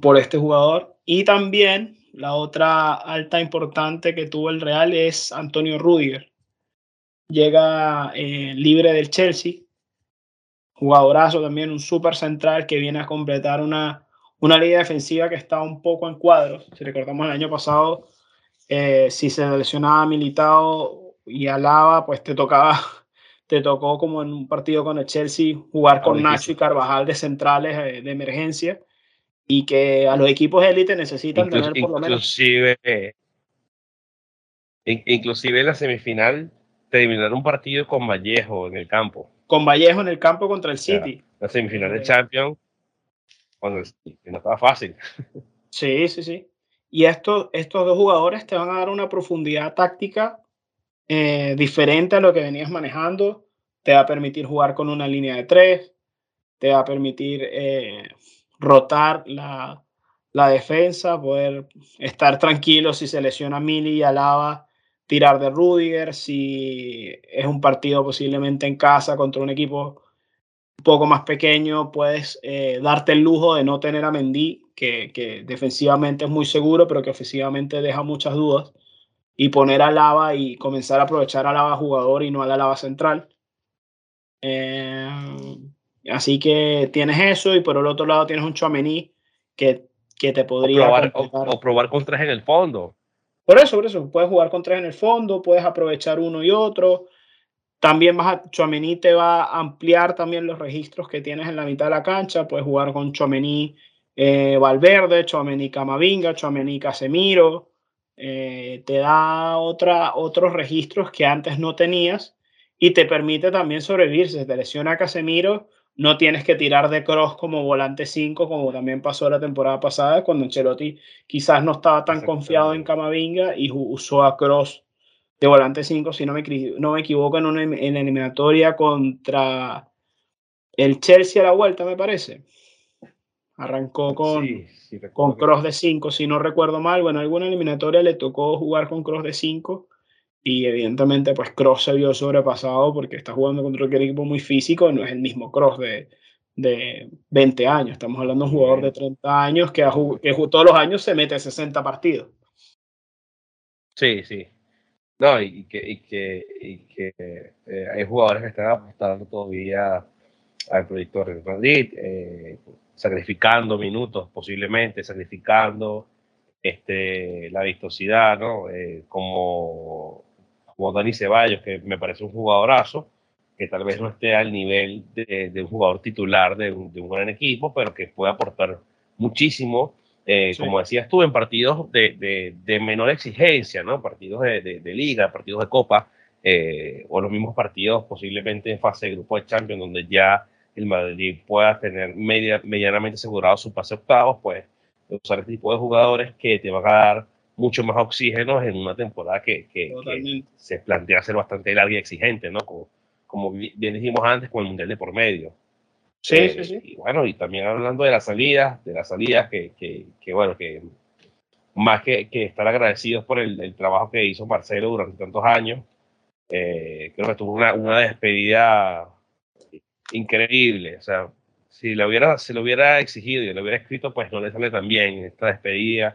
por este jugador, y también la otra alta importante que tuvo el Real es Antonio Rudiger, llega eh, libre del Chelsea, jugadorazo también, un super central que viene a completar una, una línea defensiva que está un poco en cuadros. Si recordamos el año pasado, eh, si se lesionaba Militao y Alaba, pues te tocaba, te tocó como en un partido con el Chelsea jugar con Nacho y Carvajal de centrales eh, de emergencia y que a los equipos élite necesitan tener por lo menos. Inclusive, inclusive la semifinal terminar un partido con Vallejo en el campo. Con Vallejo en el campo contra el City. la semifinal de Champions, cuando no estaba fácil. Sí, sí, sí. Y estos, estos dos jugadores te van a dar una profundidad táctica eh, diferente a lo que venías manejando. Te va a permitir jugar con una línea de tres. Te va a permitir eh, rotar la, la, defensa, poder estar tranquilo si se lesiona Mili y Alaba tirar de Rudiger, si es un partido posiblemente en casa contra un equipo un poco más pequeño, puedes eh, darte el lujo de no tener a Mendy, que, que, defensivamente es muy seguro, pero que ofensivamente deja muchas dudas, y poner a Lava y comenzar a aprovechar a Lava jugador y no a la Lava central. Eh, así que tienes eso, y por el otro lado tienes un Chouameni que, que te podría... o probar con tres en el fondo. Por eso, por eso, puedes jugar con tres en el fondo, puedes aprovechar uno y otro. También vas a, Chouameni te va a ampliar también los registros que tienes en la mitad de la cancha. Puedes jugar con Chouameni eh, Valverde, Chouameni Camavinga, Chouameni Casemiro. Eh, te da otra, otros registros que antes no tenías y te permite también sobrevivir. Si te lesiona Casemiro, no tienes que tirar de cross como volante 5, como también pasó la temporada pasada, cuando Ancelotti quizás no estaba tan confiado en Camavinga y usó a cross de volante 5, si no me, no me equivoco, en una en eliminatoria contra el Chelsea a la vuelta, me parece. Arrancó con, con cross de 5, si no recuerdo mal. Bueno, en alguna eliminatoria le tocó jugar con cross de 5 y evidentemente pues Cross se vio sobrepasado porque está jugando contra un equipo muy físico, no es el mismo Cross de, de 20 años, estamos hablando de un jugador de 30 años que, que todos los años se mete 60 partidos. Sí, sí. No, y que, y que, y que eh, hay jugadores que están apostando todavía al proyecto de Madrid, eh, sacrificando minutos posiblemente, sacrificando este, la vistosidad, ¿no? Eh, como como Dani Ceballos, que me parece un jugadorazo, que tal vez no esté al nivel de, un jugador titular de un, gran equipo, pero que puede aportar muchísimo, eh, como decías tú, en partidos de, menor exigencia, ¿no? Partidos de, liga, partidos de copa, eh, o los mismos partidos posiblemente en fase de grupo de Champions, donde ya el Madrid pueda tener media, medianamente asegurado su pase octavos, pues usar este tipo de jugadores que te van a dar mucho más oxígeno en una temporada que, que, se plantea ser bastante larga y exigente, ¿no? Como, como bien dijimos antes, con el Mundial de por medio. Sí, sí, eh, sí. Y bueno, y también hablando de las salidas, de las salidas que, que, que bueno, que más que, que estar agradecidos por el, el, trabajo que hizo Marcelo durante tantos años, eh, creo que tuvo una, una despedida increíble. O sea, si le hubiera, se lo hubiera exigido y lo hubiera escrito, pues no le sale tan bien esta despedida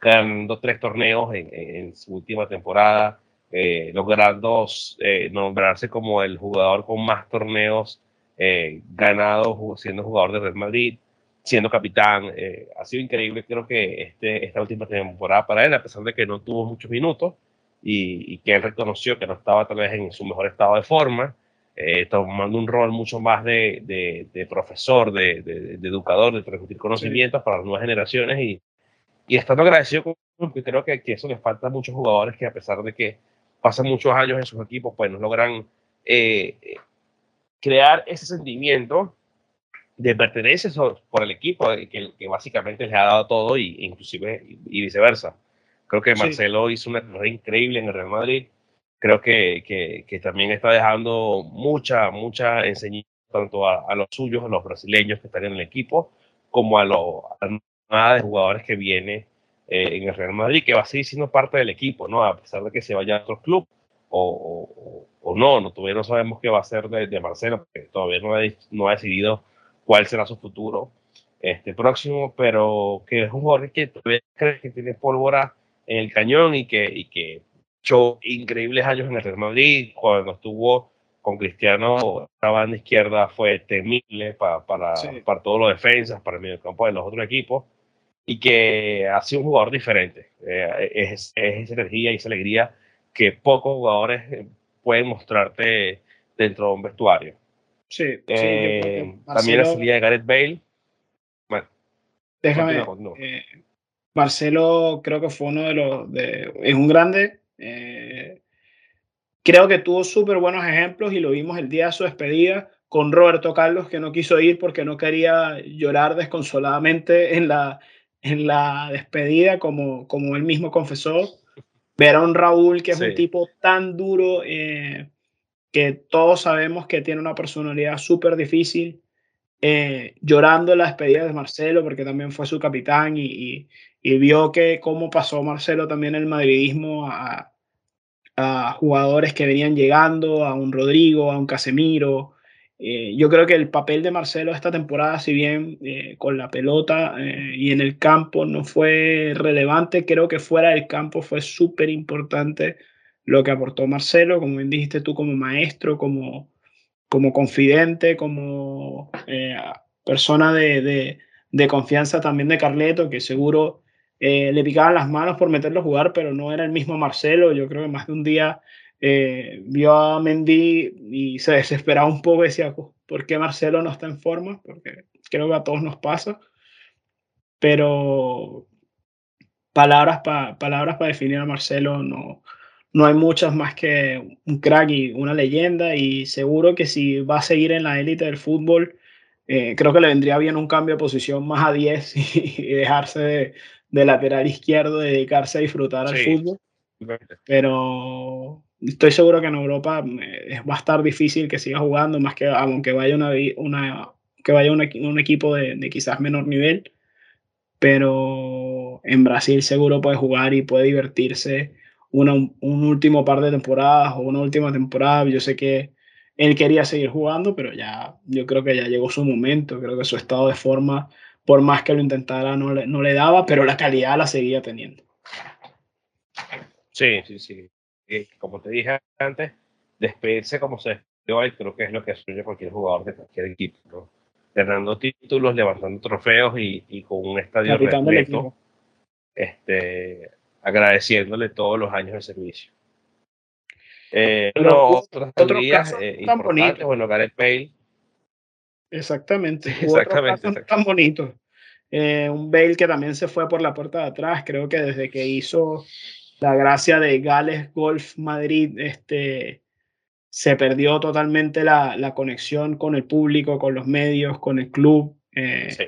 ganando tres torneos en, su última temporada, eh, logrando eh, nombrarse como el jugador con más torneos eh, ganados siendo jugador de Real Madrid, siendo capitán. Eh, ha sido increíble, creo que este, esta última temporada para él, a pesar de que no tuvo muchos minutos y, que él reconoció que no estaba tal vez en su mejor estado de forma. tomando un rol mucho más de, de, profesor, de, de, educador, de transmitir conocimientos para las nuevas generaciones y, y estando agradecido porque creo que, que, eso les falta a muchos jugadores que a pesar de que pasan muchos años en sus equipos, pues no logran eh, crear ese sentimiento de pertenencia por el equipo que, que, básicamente les ha dado todo y inclusive y, viceversa. Creo que Marcelo hizo una carrera increíble en el Real Madrid. Creo que, que, que también está dejando mucha, mucha enseñanza tanto a, los suyos, a los brasileños que están en el equipo, como a, los de jugadores que viene eh, en el Real Madrid, que va a seguir siendo parte del equipo, ¿no? A pesar de que se vaya a otro club o, o, no, no, todavía no sabemos qué va a ser de, Marcelo, porque todavía no ha, no ha decidido cuál será su futuro este próximo, pero que es un jugador que todavía cree que tiene pólvora en el cañón y que, y que echó increíbles años en el Real Madrid, cuando estuvo con Cristiano, la banda izquierda fue temible para, para, para todos los defensas, para el medio campo de los otros equipos y que ha sido un jugador diferente. Eh, es, es, esa energía y esa alegría que pocos jugadores eh, pueden mostrarte dentro de un vestuario. Sí, eh, también la salida de Gareth Bale. Bueno, déjame. Marcelo creo que fue uno de los. De, es un grande. creo que tuvo súper buenos ejemplos y lo vimos el día de su despedida con Roberto Carlos, que no quiso ir porque no quería llorar desconsoladamente en la, en la despedida, como, como él mismo confesó, ver a un Raúl que es un tipo tan duro, eh, que todos sabemos que tiene una personalidad súper difícil, eh, llorando en la despedida de Marcelo, porque también fue su capitán y, y, vio que cómo pasó Marcelo también el madridismo a, a jugadores que venían llegando, a un Rodrigo, a un Casemiro, eh, yo creo que el papel de Marcelo esta temporada, si bien eh, con la pelota eh, y en el campo no fue relevante, creo que fuera del campo fue súper importante lo que aportó Marcelo, como bien dijiste tú, como maestro, como, como confidente, como persona de, de, confianza también de Carleto, que seguro le picaban las manos por meterlo a jugar, pero no era el mismo Marcelo. Yo creo que más de un día eh, vio a Mendy y se desesperaba un poco, decía, ¿por qué Marcelo no está en forma? Porque creo que a todos nos pasa. Pero palabras para palabras para definir a Marcelo no, no hay muchas más que un crack y una leyenda y seguro que si va a seguir en la élite del fútbol, eh, creo que le vendría bien un cambio de posición más a 10 y, dejarse de, lateral izquierdo, dedicarse a disfrutar al fútbol. Pero estoy seguro que en Europa eh, va a estar difícil que siga jugando, más que aunque vaya, una, una que vaya un equipo de, de quizás menor nivel. Pero en Brasil seguro puede jugar y puede divertirse una, un último par de temporadas o una última temporada. Yo sé que él quería seguir jugando, pero ya yo creo que ya llegó su momento. Creo que su estado de forma, por más que lo intentara, no le, no le daba, pero la calidad la seguía teniendo. Sí, sí, sí. Como te dije antes, despedirse como se despidió creo que es lo que sueña cualquier jugador de cualquier equipo, ¿no? Ganando títulos, levantando trofeos y, y con un estadio repleto. Este, agradeciéndole todos los años de servicio. Eh, no, otros eh, tan bonitos. Bueno, Gareth Bale. Exactamente. Exactamente. Tan bonito. Eh, un Bale que también se fue por la puerta de atrás. Creo que desde que hizo la gracia de Gales Golf Madrid, este, se perdió totalmente la, la conexión con el público, con los medios, con el club. Eh, sí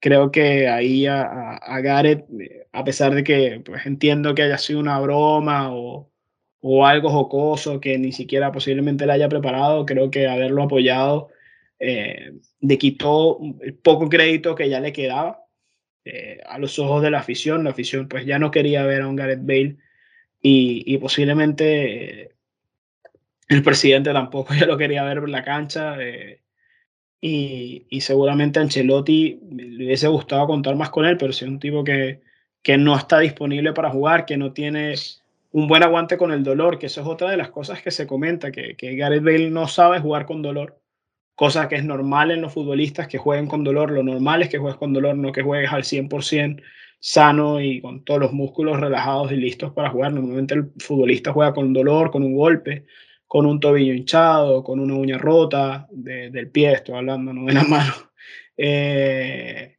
creo que ahí a, a, Gareth, a pesar de que pues, entiendo que haya sido una broma o, o, algo jocoso que ni siquiera posiblemente le haya preparado, creo que haberlo apoyado eh, le quitó el poco crédito que ya le quedaba eh, a los ojos de la afición. La afición pues ya no quería ver a un Gareth Bale y, y posiblemente el presidente tampoco ya lo quería ver en la cancha. Y, y, seguramente Ancelotti le hubiese gustado contar más con él, pero si es un tipo que, que no está disponible para jugar, que no tiene un buen aguante con el dolor, que eso es otra de las cosas que se comenta, que, que Gareth Bale no sabe jugar con dolor, cosa que es normal en los futbolistas que jueguen con dolor, lo normal es que juegues con dolor, no que juegues al 100% sano y con todos los músculos relajados y listos para jugar. Normalmente el futbolista juega con dolor, con un golpe, con un tobillo hinchado, con una uña rota del pie, estoy hablando, no de la mano. Eh,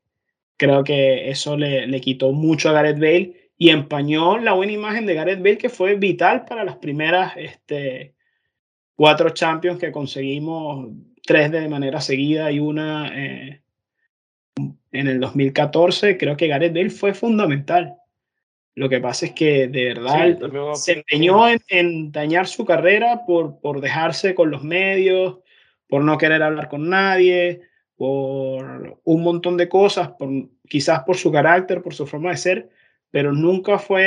creo que eso le, le, quitó mucho a Gareth Bale y empañó la buena imagen de Gareth Bale que fue vital para las primeras este, cuatro Champions que conseguimos, tres de manera seguida y una eh, en el 2014. Creo que Gareth Bale fue fundamental. Lo que pasa es que de verdad se empeñó en, dañar su carrera por, por dejarse con los medios, por no querer hablar con nadie, por un montón de cosas, por, quizás por su carácter, por su forma de ser, pero nunca fue...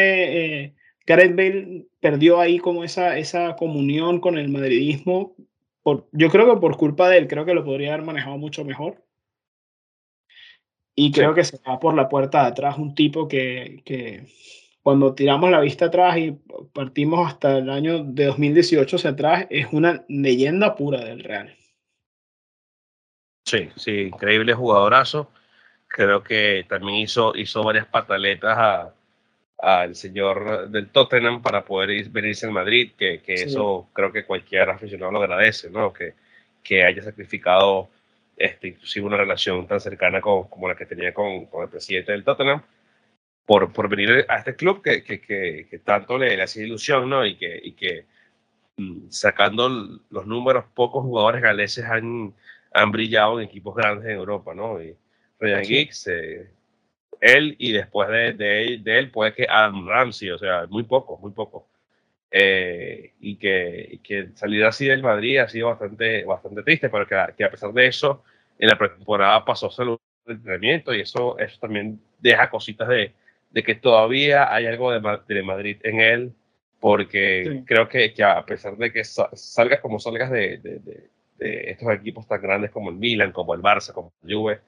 Eh, Gareth Bale perdió ahí como esa, esa comunión con el madridismo. Por, yo creo que por culpa de él, creo que lo podría haber manejado mucho mejor. Y creo que se va por la puerta de atrás un tipo que, que, cuando tiramos la vista atrás y partimos hasta el año de 2018 hacia atrás, es una leyenda pura del Real. Sí, sí, increíble jugadorazo. Creo que también hizo, hizo varias pataletas al señor del Tottenham para poder venirse en Madrid, que, que eso creo que cualquier aficionado lo agradece, ¿no? Que, que haya sacrificado este, inclusive una relación tan cercana con, como la que tenía con, con el presidente del Tottenham por, por venir a este club que, que, que, tanto le, le hacía ilusión, ¿no? Y que, y que mm, sacando los números, pocos jugadores galeses han, han brillado en equipos grandes en Europa, ¿no? Y Ryan Giggs, eh, él y después de, de, él, de él puede que Adam Ramsey, o sea, muy poco, muy poco. Eh, y, que, que, salir así del Madrid ha sido bastante, bastante triste, pero que, que a pesar de eso, en la pretemporada pasó salud de entrenamiento y eso, eso también deja cositas de, de que todavía hay algo de, de Madrid en él, porque creo que, que, a pesar de que salgas como salgas de, de, de, estos equipos tan grandes como el Milan, como el Barça, como el Juve,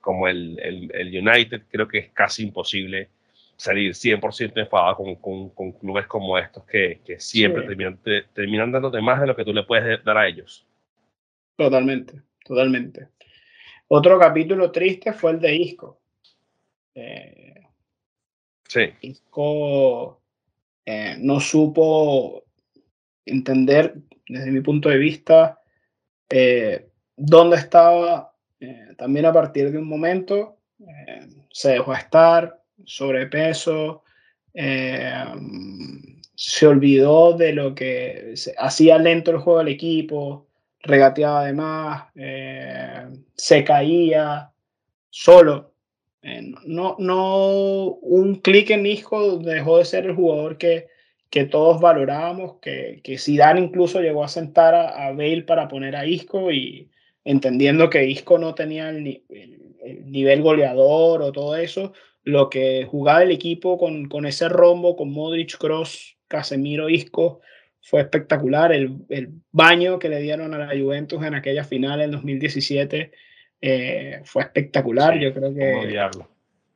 como el, el, el United, creo que es casi imposible salir 100% enfadado con, con, con, clubes como estos que, que siempre terminan, terminan dándote más de lo que tú le puedes dar a ellos. Totalmente, totalmente. Otro capítulo triste fue el de Isco. Eh, Sí. Eh, no supo entender, desde mi punto de vista, eh, dónde estaba. Eh, también a partir de un momento se dejó estar, sobrepeso, se olvidó de lo que hacía lento el juego del equipo, regateaba además, eh, se caía solo. Eh, no, no un clic en Isco dejó de ser el jugador que, que todos valorábamos, que, que Zidane incluso llegó a sentar a, a, Bale para poner a Isco y entendiendo que Isco no tenía el, el, nivel goleador o todo eso, lo que jugaba el equipo con, con ese rombo, con Modric, Cross, Casemiro, Isco, fue espectacular. El, el, baño que le dieron a la Juventus en aquella final en 2017 eh, fue espectacular. Yo creo que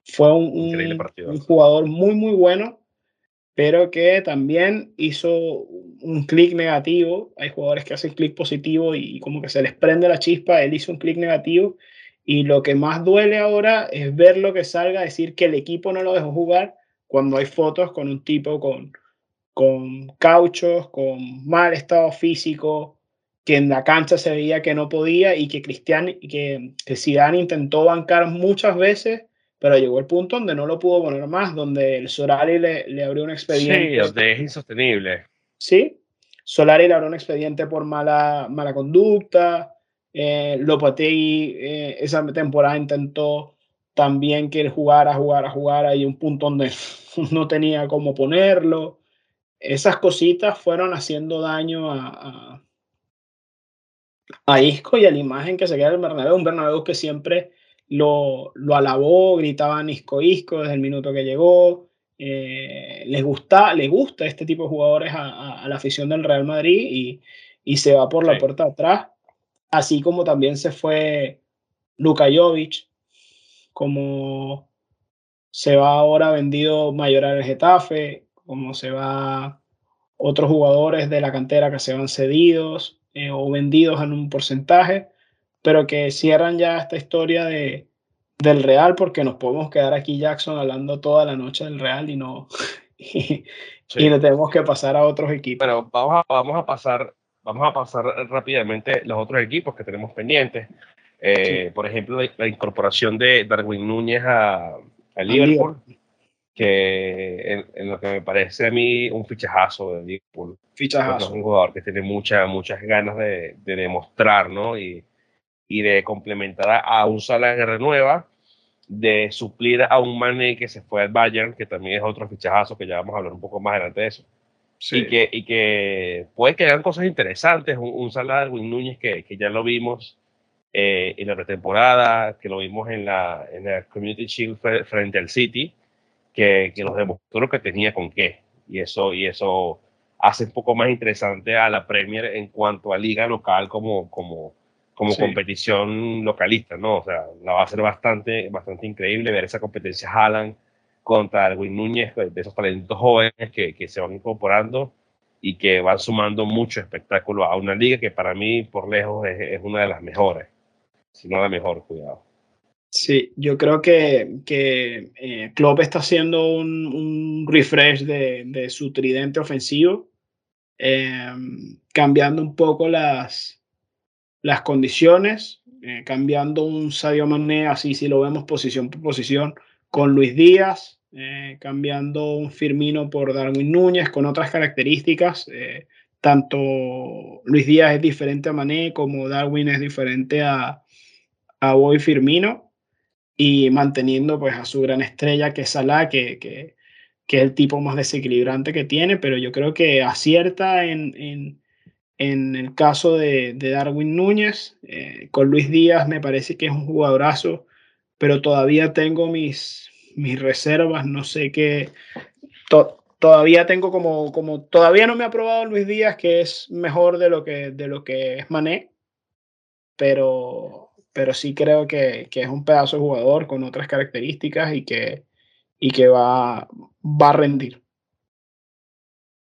fue un, un, un, jugador muy, muy bueno, pero que también hizo un clic negativo. Hay jugadores que hacen clic positivo y como que se les prende la chispa. Él hizo un clic negativo. Y lo que más duele ahora es ver lo que salga, decir que el equipo no lo dejó jugar cuando hay fotos con un tipo con, con cauchos, con mal estado físico, que en la cancha se veía que no podía y que Cristian que, que Zidane intentó bancar muchas veces, pero llegó el punto donde no lo pudo poner más, donde el Solari le, le abrió un expediente. Sí, donde es insostenible. Sí, Solari le abrió un expediente por mala, mala conducta. Eh, Lopetegui eh, esa temporada intentó también que él jugara, jugara, jugara y un punto donde no tenía cómo ponerlo esas cositas fueron haciendo daño a, a, Isco y a la imagen que se queda del Bernabéu, un Bernabéu que siempre lo, lo alabó, gritaban Isco Isco desde el minuto que llegó, eh, les, gusta, les gusta este tipo de jugadores a, la afición del Real Madrid y, y se va por la puerta atrás, así como también se fue Luka Jovic, como se va ahora vendido Mayoral el Getafe, como se va otros jugadores de la cantera que se van cedidos eh, o vendidos en un porcentaje, pero que cierran ya esta historia de, del Real porque nos podemos quedar aquí Jackson hablando toda la noche del Real y no y, no tenemos que pasar a otros equipos. Pero vamos a, vamos a pasar vamos a pasar rápidamente los otros equipos que tenemos pendientes. Eh, por ejemplo, la, incorporación de Darwin Núñez a, a Liverpool que en, lo que me parece a mí un fichajazo de Liverpool. Fichajazo. Es un jugador que tiene muchas muchas ganas de, de demostrar, ¿no? Y, y de complementar a, un Salah que renueva, de suplir a un Mane que se fue al Bayern, que también es otro fichajazo, que ya vamos a hablar un poco más adelante de eso. Sí. Y, que, y que puede que hagan cosas interesantes, un, un Salah Win Núñez que, que ya lo vimos eh, en la pretemporada, que lo vimos en la, en la Community Shield frente al City, que, que nos demostró que tenía con qué. Y eso, y eso hace un poco más interesante a la Premier en cuanto a liga local como, como, como competición localista, ¿no? O sea, la va a ser bastante, bastante increíble ver esa competencia Haaland contra Alwin Núñez, de esos talentos jóvenes que, que se van incorporando y que van sumando mucho espectáculo a una liga que para mí, por lejos, es, es una de las mejores, si no la mejor, cuidado. Sí, yo creo que, que eh, Klopp está haciendo un, un refresh de, de, su tridente ofensivo, eh, cambiando un poco las, las condiciones, eh, cambiando un Sadio Mané, así si lo vemos posición por posición, con Luis Díaz, eh, cambiando un Firmino por Darwin Núñez, con otras características. Eh, tanto Luis Díaz es diferente a Mané como Darwin es diferente a, a Boy Firmino y manteniendo pues a su gran estrella que es Salah, que, que, que, es el tipo más desequilibrante que tiene, pero yo creo que acierta en, en, en el caso de, de Darwin Núñez, eh, con Luis Díaz me parece que es un jugadorazo, pero todavía tengo mis, mis reservas, no sé qué, to, todavía tengo como, como, todavía no me ha probado Luis Díaz, que es mejor de lo que, de lo que es Mané, pero pero sí creo que, que, es un pedazo de jugador con otras características y que, y que va, va a rendir.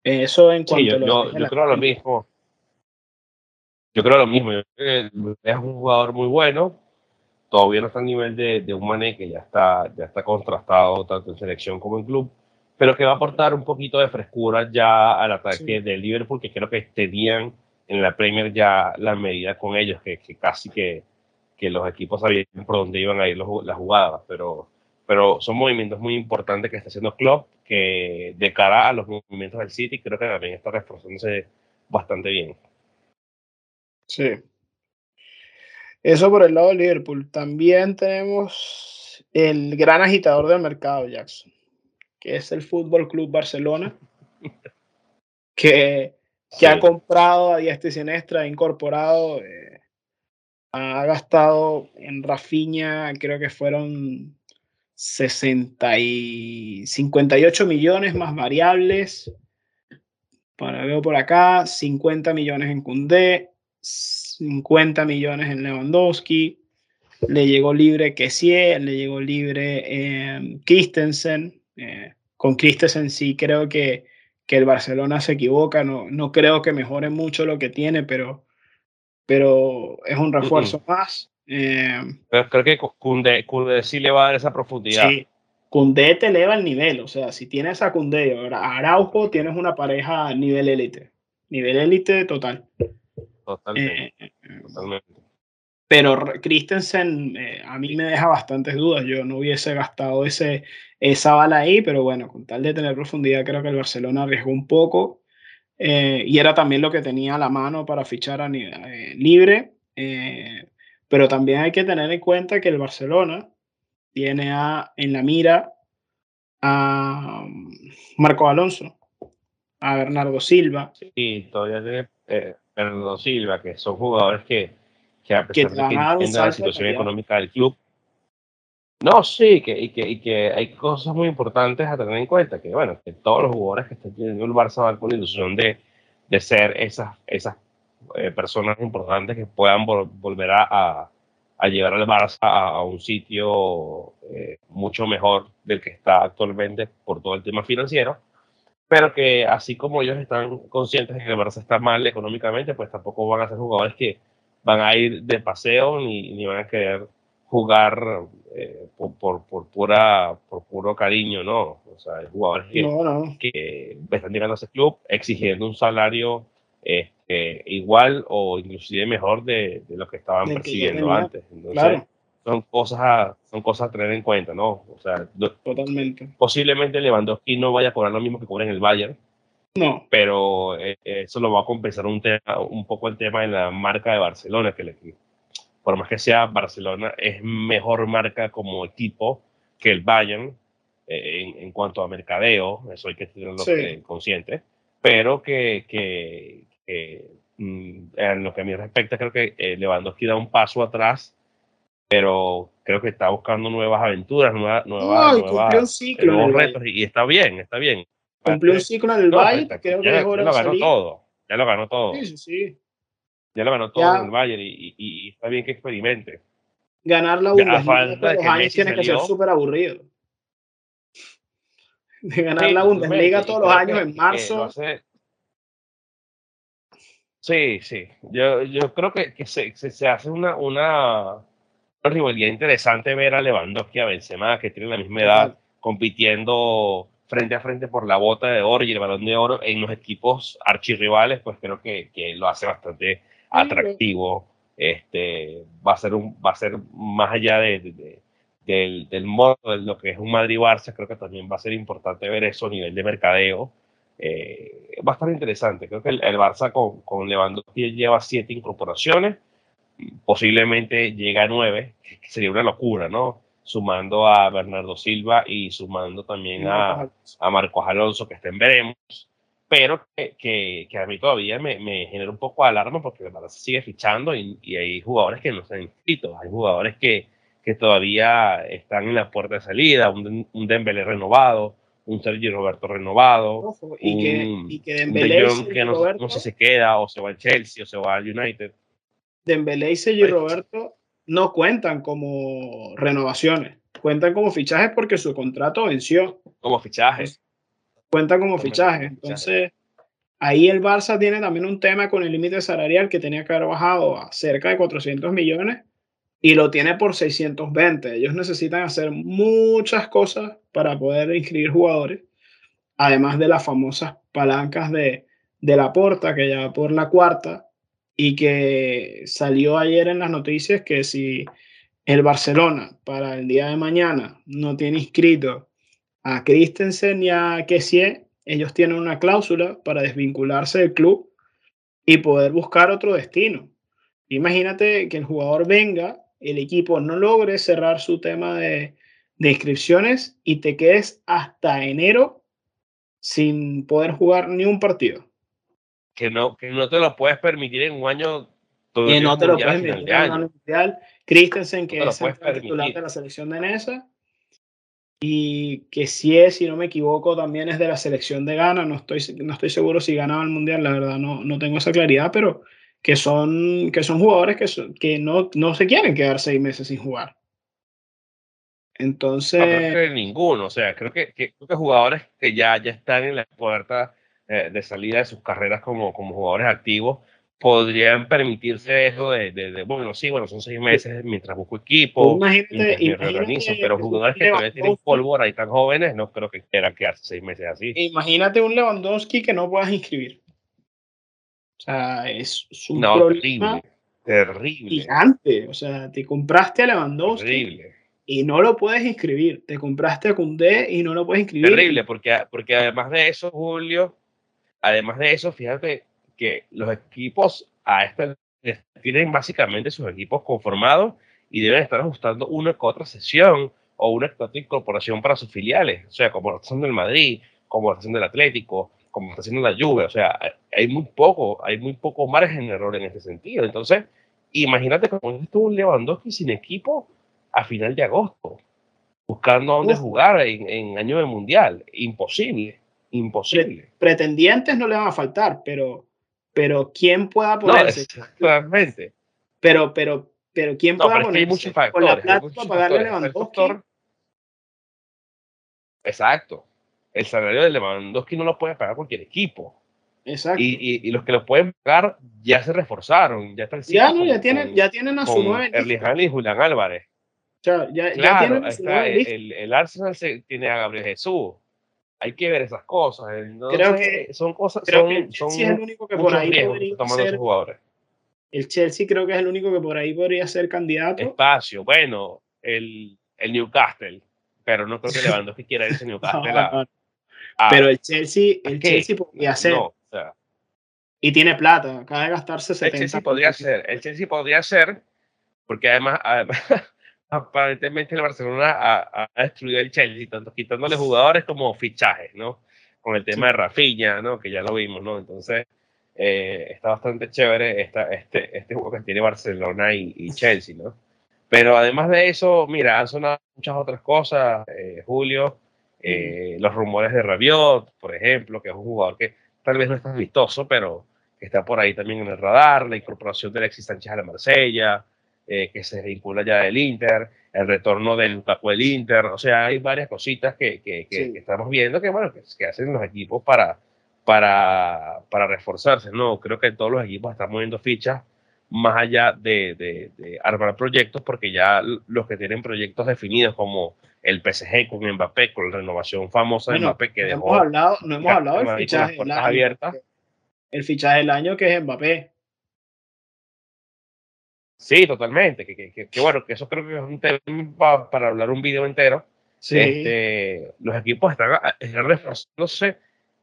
Eso en cuanto sí, yo, a lo yo, yo creo lo mismo. Yo creo lo mismo. es un jugador muy bueno. Todavía no está a nivel de, de un Mané que ya está, ya está contrastado tanto en selección como en club, pero que va a aportar un poquito de frescura ya al ataque sí. del Liverpool, que creo que tenían en la Premier ya la medida con ellos, que, que casi que, que los equipos sabían por dónde iban a ir los, las jugadas, pero, pero son movimientos muy importantes que está haciendo Klopp que de cara a los movimientos del City creo que también está reforzándose bastante bien. Sí. Eso por el lado de Liverpool. También tenemos el gran agitador del mercado, Jackson, que es el Fútbol Club Barcelona, que, que ha comprado a diestra y siniestra, ha incorporado, eh, ha gastado en Rafinha, creo que fueron 60 y 58 millones más variables. Para veo por acá, 50 millones en Cundé, 50 millones en Lewandowski, le llegó libre Kessie, le llegó libre eh, Christensen. Eh, con Christensen sí creo que, que el Barcelona se equivoca, no, no creo que mejore mucho lo que tiene, pero, pero es un refuerzo más. Eh, pero creo que Cundé, sí le va a dar esa profundidad. Sí, Cundé te eleva el nivel, o sea, si tienes a Cundé, ahora Araujo, tienes una pareja a nivel élite, nivel élite total. Totalmente. Eh, totalmente. Pero Christensen eh, a mí me deja bastantes dudas. Yo no hubiese gastado ese, esa bala ahí, pero bueno, con tal de tener profundidad, creo que el Barcelona arriesgó un poco. Eh, y era también lo que tenía a la mano para fichar a, libre. pero también hay que tener en cuenta que el Barcelona tiene a, en la mira a um, Marco Alonso, a Bernardo Silva. Sí, todavía tiene Fernando Silva, que son jugadores que, que a pesar de que la situación económica del club, no, sí, que, y, que, y que hay cosas muy importantes a tener en cuenta, que bueno, que todos los jugadores que están teniendo el Barça van con la ilusión de, de ser esas, esas eh, personas importantes que puedan volver a, a, llevar al Barça a, un sitio eh, mucho mejor del que está actualmente por todo el tema financiero pero que así como ellos están conscientes de que el Barça está mal económicamente, pues tampoco van a ser jugadores que van a ir de paseo ni, ni van a querer jugar eh, por, por, por, pura, por puro cariño, ¿no? O sea, hay jugadores que, que están llegando a ese club exigiendo un salario este, igual o inclusive mejor de, de lo que estaban percibiendo antes. Entonces, son cosas a, son cosas a tener en cuenta, ¿no? O sea, totalmente. Posiblemente Lewandowski no vaya a cobrar lo mismo que cobra en el Bayern. No. Pero eh, eso lo va a compensar un, tema, un poco el tema de la marca de Barcelona, que le, por más que sea Barcelona, es mejor marca como equipo que el Bayern eh, en, cuanto a mercadeo, eso hay que tenerlo consciente, pero que, que, mm, en lo que a mí respecta, creo que eh, Lewandowski da un paso atrás pero creo que está buscando nuevas aventuras, nuevas, nuevas, nuevos retos y, está bien, está bien. Cumplió un ciclo en el Bayern, creo que ya, ya lo ganó todo, ya lo ganó todo. Sí, sí, sí. Ya lo ganó todo en el Bayern y, y, está bien que experimente. Ganar la Bundesliga todos los años tiene que ser súper aburrido. De ganar la Bundesliga todos los años en marzo. Sí, sí. Yo, yo creo que, que se, se, se, hace una, una, rivalidad interesante ver a Lewandowski a Benzema, que tienen la misma edad, compitiendo frente a frente por la bota de oro y el balón de oro en los equipos archirrivales, pues creo que, que lo hace bastante atractivo. Este, va, a ser un, va a ser más allá de, del, del, modo de lo que es un Madrid-Barça, creo que también va a ser importante ver eso a nivel de mercadeo. Eh, va a estar interesante. Creo que el, el Barça con, con Lewandowski lleva siete incorporaciones posiblemente llega a nueve, que sería una locura, ¿no? Sumando a Bernardo Silva y sumando también a, a Marcos Alonso, que estén veremos, pero que, que, a mí todavía me, me, genera un poco de alarma porque verdad se sigue fichando y, y, hay jugadores que no se han inscrito, hay jugadores que, que todavía están en la puerta de salida, un, un Dembélé renovado, un Sergio Roberto renovado, y, que, y que Dembélé que no, no, sé si se queda o se va al Chelsea o se va al United. Dembélé y Sergio Roberto no cuentan como renovaciones, cuentan como fichajes porque su contrato venció. Como fichajes. Cuentan como, fichajes. Entonces, ahí el Barça tiene también un tema con el límite salarial que tenía que haber bajado a cerca de 400 millones y lo tiene por 620. Ellos necesitan hacer muchas cosas para poder inscribir jugadores, además de las famosas palancas de, de la porta, que ya por la cuarta, y que salió ayer en las noticias que si el Barcelona para el día de mañana no tiene inscrito a Christensen y a Kessie, ellos tienen una cláusula para desvincularse del club y poder buscar otro destino. Imagínate que el jugador venga, el equipo no logre cerrar su tema de, de inscripciones y te quedes hasta enero sin poder jugar ni un partido. Que no, que no te lo puedes permitir en un año. Todo que no te lo puedes permitir en un año mundial. Christensen, que es el titular de la selección de Nesa. Y que si es, si no me equivoco, también es de la selección de Ghana. No estoy, no estoy seguro si ganaba el mundial, la verdad, no, no tengo esa claridad, pero que son, que son jugadores que, que no, no se quieren quedar seis meses sin jugar. Entonces. No, ninguno, o sea, creo que, que, creo que jugadores que ya, ya están en la puerta eh, de salida de sus carreras como, como jugadores activos podrían permitirse eso de, de, bueno, sí, bueno, son seis meses mientras busco equipo, imagínate, pero jugadores que todavía tienen pólvora y tan jóvenes, no creo que quieran quedarse seis meses así. Imagínate un Lewandowski que no puedas inscribir. O sea, es, un no, problema terrible, gigante. O sea, te compraste a Lewandowski terrible y no lo puedes inscribir. Te compraste a Cundé y no lo puedes inscribir. Terrible, porque, porque además de eso, Julio, además de eso, fíjate que los equipos a esta tienen básicamente sus equipos conformados y deben estar ajustando una que otra sesión o una que otra incorporación para sus filiales, o sea, como lo está haciendo el Madrid, como lo está haciendo el Atlético, como está haciendo la Juve, o sea, hay muy poco, hay muy poco margen de error en este sentido. Entonces, imagínate cómo estuvo un Lewandowski sin equipo a final de agosto, buscando dónde jugar en, en, año de mundial. Imposible, imposible. Pretendientes no le van a faltar, pero, pero ¿quién pueda ponerse? No, exactamente. Pero, pero, pero ¿quién pueda ponerse hay muchos factores, con la plata para pagarle a Lewandowski? Exacto. El salario de Lewandowski no lo puede pagar cualquier equipo. Exacto. Y, y, y, los que lo pueden pagar ya se reforzaron. Ya, están ya, no, ya, tienen, ya tienen a su nueve. Erling y Julián Álvarez ya, claro, el, el, Arsenal tiene a Gabriel Jesús. Hay que ver esas cosas. creo que son cosas. Creo que el Chelsea es el único que por ahí podría ser. Jugadores. El Chelsea creo que es el único que por ahí podría ser candidato. Espacio. Bueno, el, el Newcastle. Pero no creo que Lewandowski quiera irse a Newcastle. pero el Chelsea, el Chelsea podría ser. No, o sea, y tiene plata. Acaba de gastarse 70. El Chelsea podría ser. El Chelsea podría ser. Porque además, además aparentemente el Barcelona ha, destruido el Chelsea, tanto quitándole jugadores como fichajes, ¿no? Con el tema de Rafinha, ¿no? Que ya lo vimos, ¿no? Entonces, eh, está bastante chévere esta, este, este juego que tiene Barcelona y, Chelsea, ¿no? Pero además de eso, mira, han sonado muchas otras cosas, eh, Julio, eh, los rumores de Rabiot, por ejemplo, que es un jugador que tal vez no es tan vistoso, pero que está por ahí también en el radar, la incorporación de Alexis Sánchez a la Marsella, eh, que se vincula ya del Inter, el retorno del Lukaku del Inter, o sea, hay varias cositas que, que, que, estamos viendo que, bueno, que, hacen los equipos para, para, para reforzarse, ¿no? Creo que todos los equipos están moviendo fichas más allá de, de, armar proyectos, porque ya los que tienen proyectos definidos como el PSG con Mbappé, con la renovación famosa de Mbappé que no dejó... Hemos hablado, no hemos hablado del fichaje del año, El fichaje del año que es Mbappé. Sí, totalmente. Que, que, que, bueno, que eso creo que es un tema para hablar un video entero. Sí. Este, los equipos están, reforzándose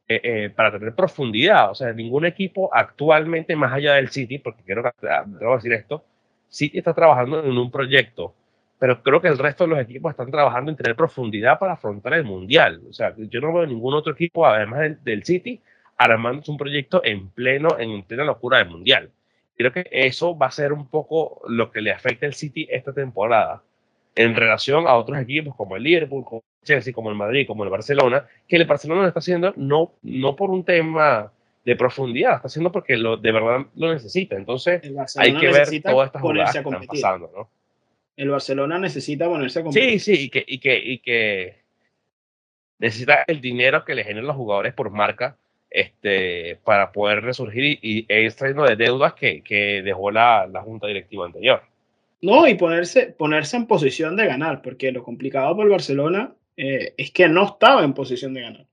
eh, eh, para tener profundidad. O sea, ningún equipo actualmente, más allá del City, porque quiero, debo decir esto, City está trabajando en un proyecto, pero creo que el resto de los equipos están trabajando en tener profundidad para afrontar el Mundial. O sea, yo no veo ningún otro equipo, además del, del City, armándose un proyecto en pleno, en plena locura del Mundial creo que eso va a ser un poco lo que le afecta al City esta temporada en relación a otros equipos como el Liverpool, como el Chelsea, como el Madrid, como el Barcelona, que el Barcelona lo está haciendo no, no por un tema de profundidad, está haciendo porque lo, de verdad lo necesita. Entonces hay que ver todas estas jugadas que están pasando, ¿no? El Barcelona necesita ponerse a competir. Sí, sí, y que, y que, y que necesita el dinero que le generan los jugadores por marca este, para poder resurgir y, e ir de deudas que, que dejó la, la, junta directiva anterior. No, y ponerse, ponerse en posición de ganar, porque lo complicado para el Barcelona eh, es que no estaba en posición de ganar.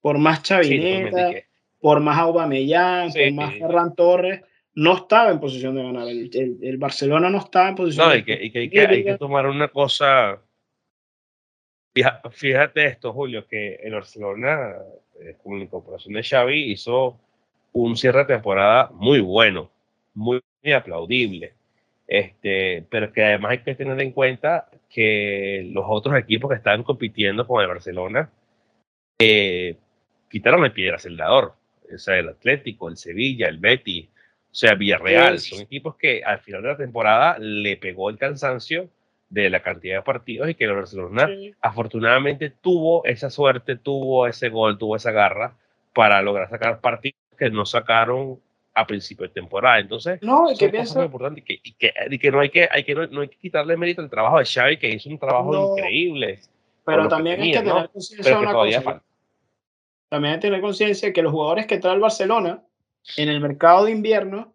Por más Chavineta, por más Aubameyang, por más Ferran Torres, no estaba en posición de ganar. El, Barcelona no estaba en posición no, de y que, y que, hay, que, hay que tomar una cosa. Fíjate esto, Julio, que el Barcelona, eh, con la incorporación de Xavi, hizo un cierre de temporada muy bueno, muy, aplaudible. Este, pero que además hay que tener en cuenta que los otros equipos que están compitiendo con el Barcelona eh, quitaron el piedra celdador. O sea, el Atlético, el Sevilla, el Betis, o sea, Villarreal. Son equipos que al final de la temporada le pegó el cansancio de la cantidad de partidos y que el Barcelona afortunadamente tuvo esa suerte, tuvo ese gol, tuvo esa garra para lograr sacar partidos que no sacaron a principio de temporada. Entonces, no, y que pienso... muy importante y que, y que, y que, no hay que, hay que no, hay que quitarle mérito al trabajo de Xavi, que hizo un trabajo increíble. Pero también hay que tener conciencia de una cosa. También hay que tener conciencia que los jugadores que trae el Barcelona en el mercado de invierno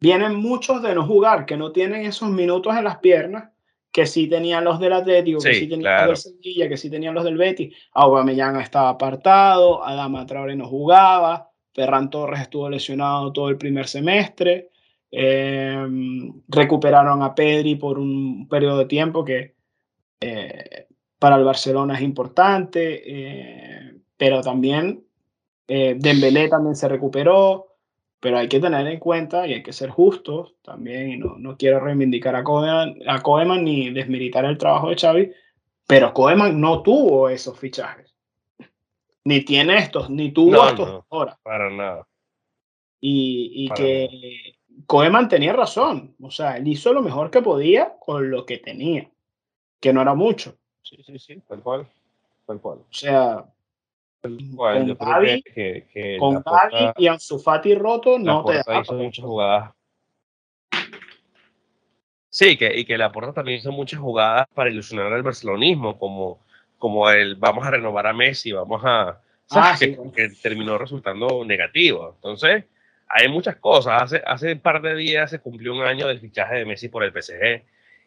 vienen muchos de no jugar, que no tienen esos minutos en las piernas que sí tenían los del Atlético, que sí tenían los del Sevilla, que sí tenían los del Betis. Aubameyang estaba apartado, Adama Traore no jugaba, Ferran Torres estuvo lesionado todo el primer semestre, em, recuperaron a Pedri por un periodo de tiempo que eh, para el Barcelona es importante, eh, pero también eh, Dembélé también se recuperó, pero hay que tener en cuenta y hay que ser justos también, y no, no quiero reivindicar a Koeman, a Koeman ni desmilitar el trabajo de Xavi, pero Koeman no tuvo esos fichajes. Ni tiene estos, ni tuvo estos ahora. Para nada. Y, y que Koeman tenía razón. O sea, él hizo lo mejor que podía con lo que tenía, que no era mucho. Sí, sí, sí, tal cual. Tal cual. O sea, con Gaby, que, con y Ansu Fati roto no te da hizo muchas jugadas. Sí, que, y que la Porta también hizo muchas jugadas para ilusionar al barcelonismo, como, como el vamos a renovar a Messi, vamos a... Ah, que, terminó resultando negativo. Entonces, hay muchas cosas. Hace, hace un par de días se cumplió un año del fichaje de Messi por el PSG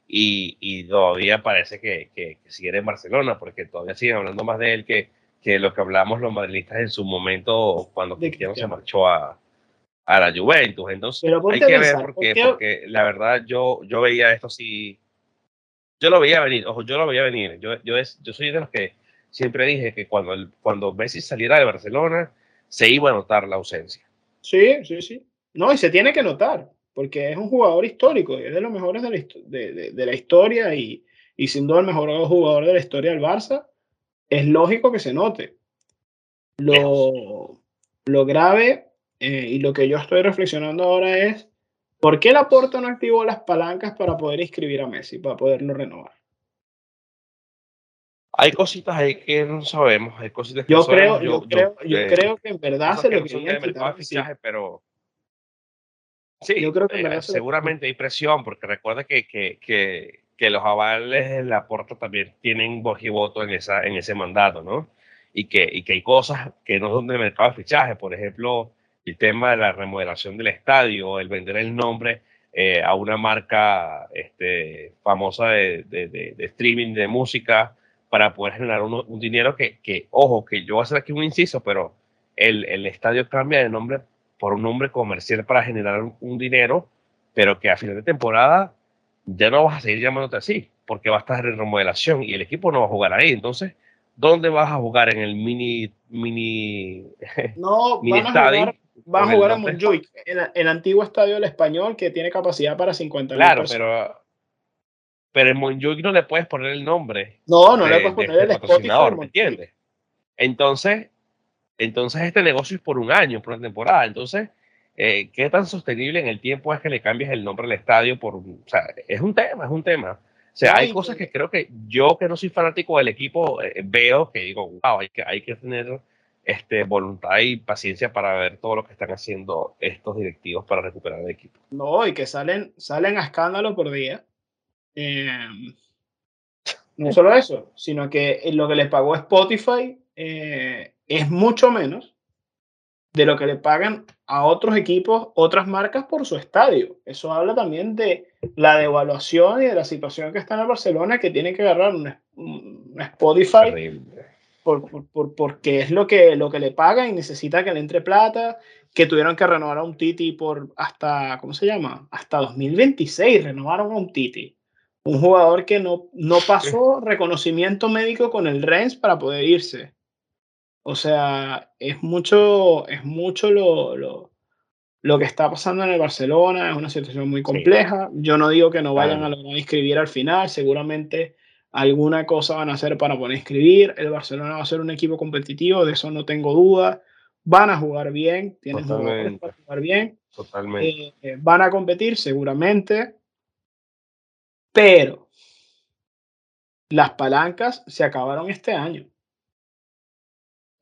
y, y todavía parece que, que, que sigue en Barcelona, porque todavía siguen hablando más de él que, que lo que hablamos los madridistas en su momento cuando Cristiano se marchó a, a la Juventus. Entonces hay que ver porque, porque la verdad yo, yo veía esto así, yo lo veía venir, ojo, yo lo veía venir. Yo, yo, es, yo soy de los que siempre dije que cuando, el, cuando Messi saliera de Barcelona se iba a notar la ausencia. Sí, sí, sí. No, y se tiene que notar, porque es un jugador histórico, es de los mejores de la, de, de la historia y, y sin duda el mejor jugador de la historia del Barça es lógico que se note. Lo, lo grave eh, y lo que yo estoy reflexionando ahora es, ¿por qué Laporta no activó las palancas para poder inscribir a Messi, para poderlo renovar? Hay cositas ahí que no sabemos, hay cositas que yo creo, Yo, creo, yo eh, creo que en verdad se lo querían quitar. Fichaje, pero sí, yo creo que eh, seguramente hay presión, porque recuerda que, que, que que los avales de la puerta también tienen voz y voto en, esa, en ese mandato, ¿no? Y que, y que hay cosas que no son de mercado de fichaje, por ejemplo, el tema de la remodelación del estadio, el vender el nombre eh, a una marca este, famosa de, de, de, streaming de música para poder generar un, dinero que, que, ojo, que yo voy a hacer aquí un inciso, pero el, el estadio cambia de nombre por un nombre comercial para generar un dinero, pero que a final de temporada ya no vas a seguir llamándote así, porque va a estar en remodelación y el equipo no va a jugar ahí. Entonces, ¿dónde vas a jugar? ¿En el mini, mini, no, mini estadio? Va a jugar en Montjuic, en el antiguo estadio del Español que tiene capacidad para 50 Claro, pero, pero en Montjuic no le puedes poner el nombre. No, no le puedes poner el Spotify. ¿me entiendes? Entonces, entonces este negocio es por un año, por una temporada. Entonces, eh, ¿qué tan sostenible en el tiempo es que le cambies el nombre al estadio? Por, o sea, es un tema, es un tema. O sea, hay cosas que creo que yo, que no soy fanático del equipo, eh, veo que digo, wow, hay que, hay que tener este, voluntad y paciencia para ver todo lo que están haciendo estos directivos para recuperar el equipo. No, y que salen, salen a escándalo por día. Em, no solo eso, sino que lo que les pagó Spotify eh, es mucho menos de lo que le pagan a otros equipos, otras marcas por su estadio. Eso habla también de la devaluación y de la situación que está en el Barcelona, que tiene que agarrar un, Spotify por, por, porque es lo que, lo que le pagan y necesita que le entre plata que tuvieron que renovar a un Titi por hasta, ¿cómo se llama? Hasta 2026 renovaron a un Titi. Un jugador que no, no pasó reconocimiento médico con el Rennes para poder irse. O sea, es mucho, es mucho lo, lo, lo, que está pasando en el Barcelona, es una situación muy compleja. Yo no digo que no vayan a lograr inscribir al final, seguramente alguna cosa van a hacer para poder inscribir. El Barcelona va a ser un equipo competitivo, de eso no tengo duda van a jugar bien, tienen jugadores para jugar bien, Totalmente. Eh, van a competir seguramente, pero las palancas se acabaron este año.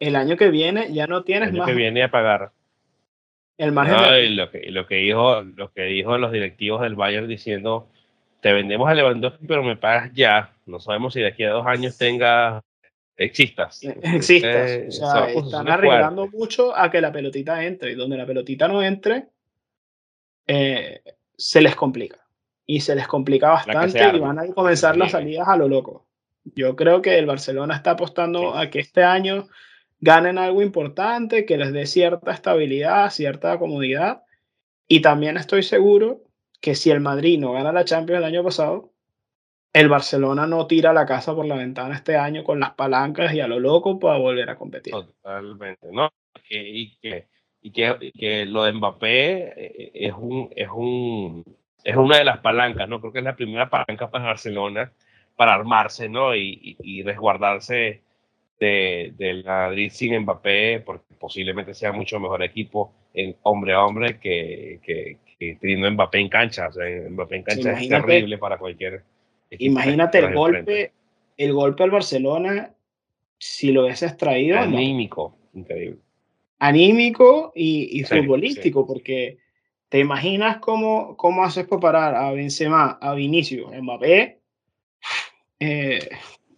El año que viene ya no tienes el año más. que viene a pagar. El margen No, de- y lo, que, lo que dijo lo que dijo los directivos del Bayern diciendo te vendemos a Lewandowski pero me pagas ya no sabemos si de aquí a dos años tenga existas Existas. Eh, O sea, están arriesgando mucho a que la pelotita entre. Y donde la pelotita no entre, eh, se les complica. Y se les complica bastante y van a comenzar las salidas a lo loco. Yo creo que el Barcelona está apostando Sí. a que este año ganen algo importante, que les dé cierta estabilidad, cierta comodidad. Y también estoy seguro que si el Madrid no gana la Champions el año pasado, el Barcelona no tira la casa por la ventana este año con las palancas y a lo loco para volver a competir. totalmente no y que y que, que lo de Mbappé eh, es un es un es una de las palancas no creo que es la primera palanca para Barcelona para armarse no y, y resguardarse de, del Madrid sin Mbappé, porque posiblemente sea mucho mejor equipo en hombre a hombre que, que, que teniendo Mbappé en cancha. O sea, Mbappé en cancha es Imagínate- terrible para cualquier equipo. Imagínate el enfrente. golpe, el golpe al Barcelona, si lo hubieses traído, no, Anímico, increíble. anímico y, y Sí, futbolístico, porque te imaginas cómo, cómo haces para parar a Benzema, a Vinicius, a Mbappé, Eh,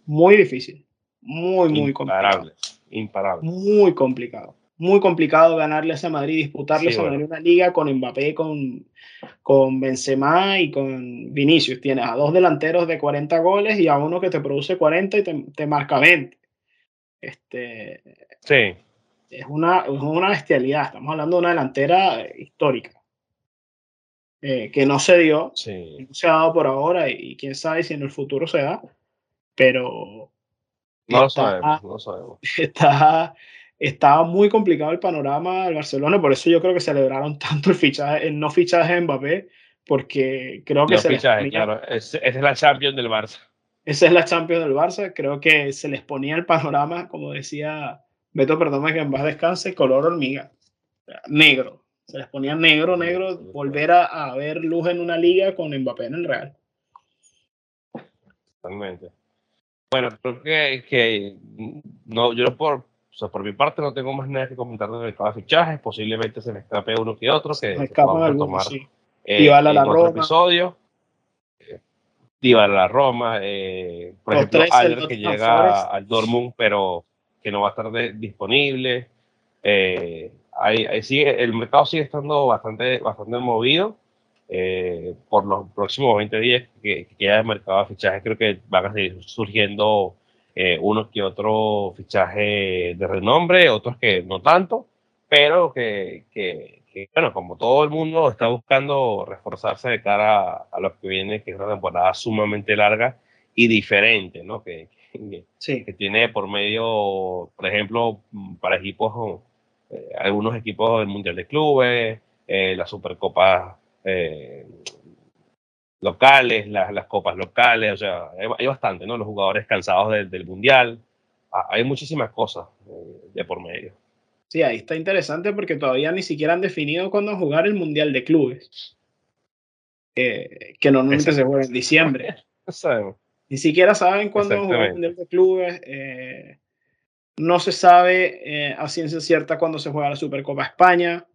muy difícil, muy, muy complicado. Imparable, imparable. Muy complicado. Muy complicado ganarle a ese Madrid, disputarle a Sí, ese bueno. Madrid una liga con Mbappé, con, con Benzema y con Vinicius. Tienes a dos delanteros de 40 goles y a uno que te produce 40 y te, te marca 20. Este, Sí, es, una, es una bestialidad. Estamos hablando de una delantera eh, histórica. eh, que no se dio, sí. no se ha dado por ahora y, y quién sabe si en el futuro se da, pero No lo sabemos, no lo sabemos. está, estaba muy complicado el panorama del Barcelona, por eso yo creo que celebraron tanto el fichaje, el no fichaje de Mbappé, porque creo que Los se les ponía- claro. Es- Esa es la Champions del Barça. esa es la Champions del Barça, creo que se les ponía el panorama, como decía Beto Perdón, que en paz descanse, color hormiga, negro, se les ponía negro, negro, volver a, a ver luz en una liga con Mbappé en el Real. Totalmente. Bueno, creo que, que no, yo por, o sea, por mi parte no tengo más nada que comentar del mercado de fichajes. Posiblemente se me escape uno que otro que, podamos algunos, retomar sí. eh, a la en otro Roma. episodio. Eh, Dybala a la Roma, eh, por Los ejemplo, Aller que llega Forest. al Dortmund, pero que no va a estar de- disponible. Eh, ahí, ahí sigue, el mercado sigue estando bastante, bastante movido. Eh, por los próximos 20 días que, que queda el mercado de fichajes, creo que van a seguir surgiendo eh, uno que otro fichaje de renombre, otros que no tanto, pero que, que- que, bueno, como todo el mundo está buscando reforzarse de cara a, a lo que viene, que es una temporada sumamente larga y diferente, ¿no? Que, que, Sí, que tiene por medio, por ejemplo, para equipos, eh, algunos equipos del Mundial de Clubes, eh, las Supercopas eh, locales, las, las copas locales, o sea, hay, hay bastante, ¿no? Los jugadores cansados del, del Mundial, hay muchísimas cosas eh, de por medio. sí, ahí está interesante porque todavía ni siquiera han definido cuándo jugar el Mundial de Clubes, eh, que normalmente se juega en diciembre. No sabemos. Ni siquiera saben cuándo jugar el. Mundial de Clubes. eh, no se sabe eh, a ciencia cierta cuándo se juega la Supercopa España.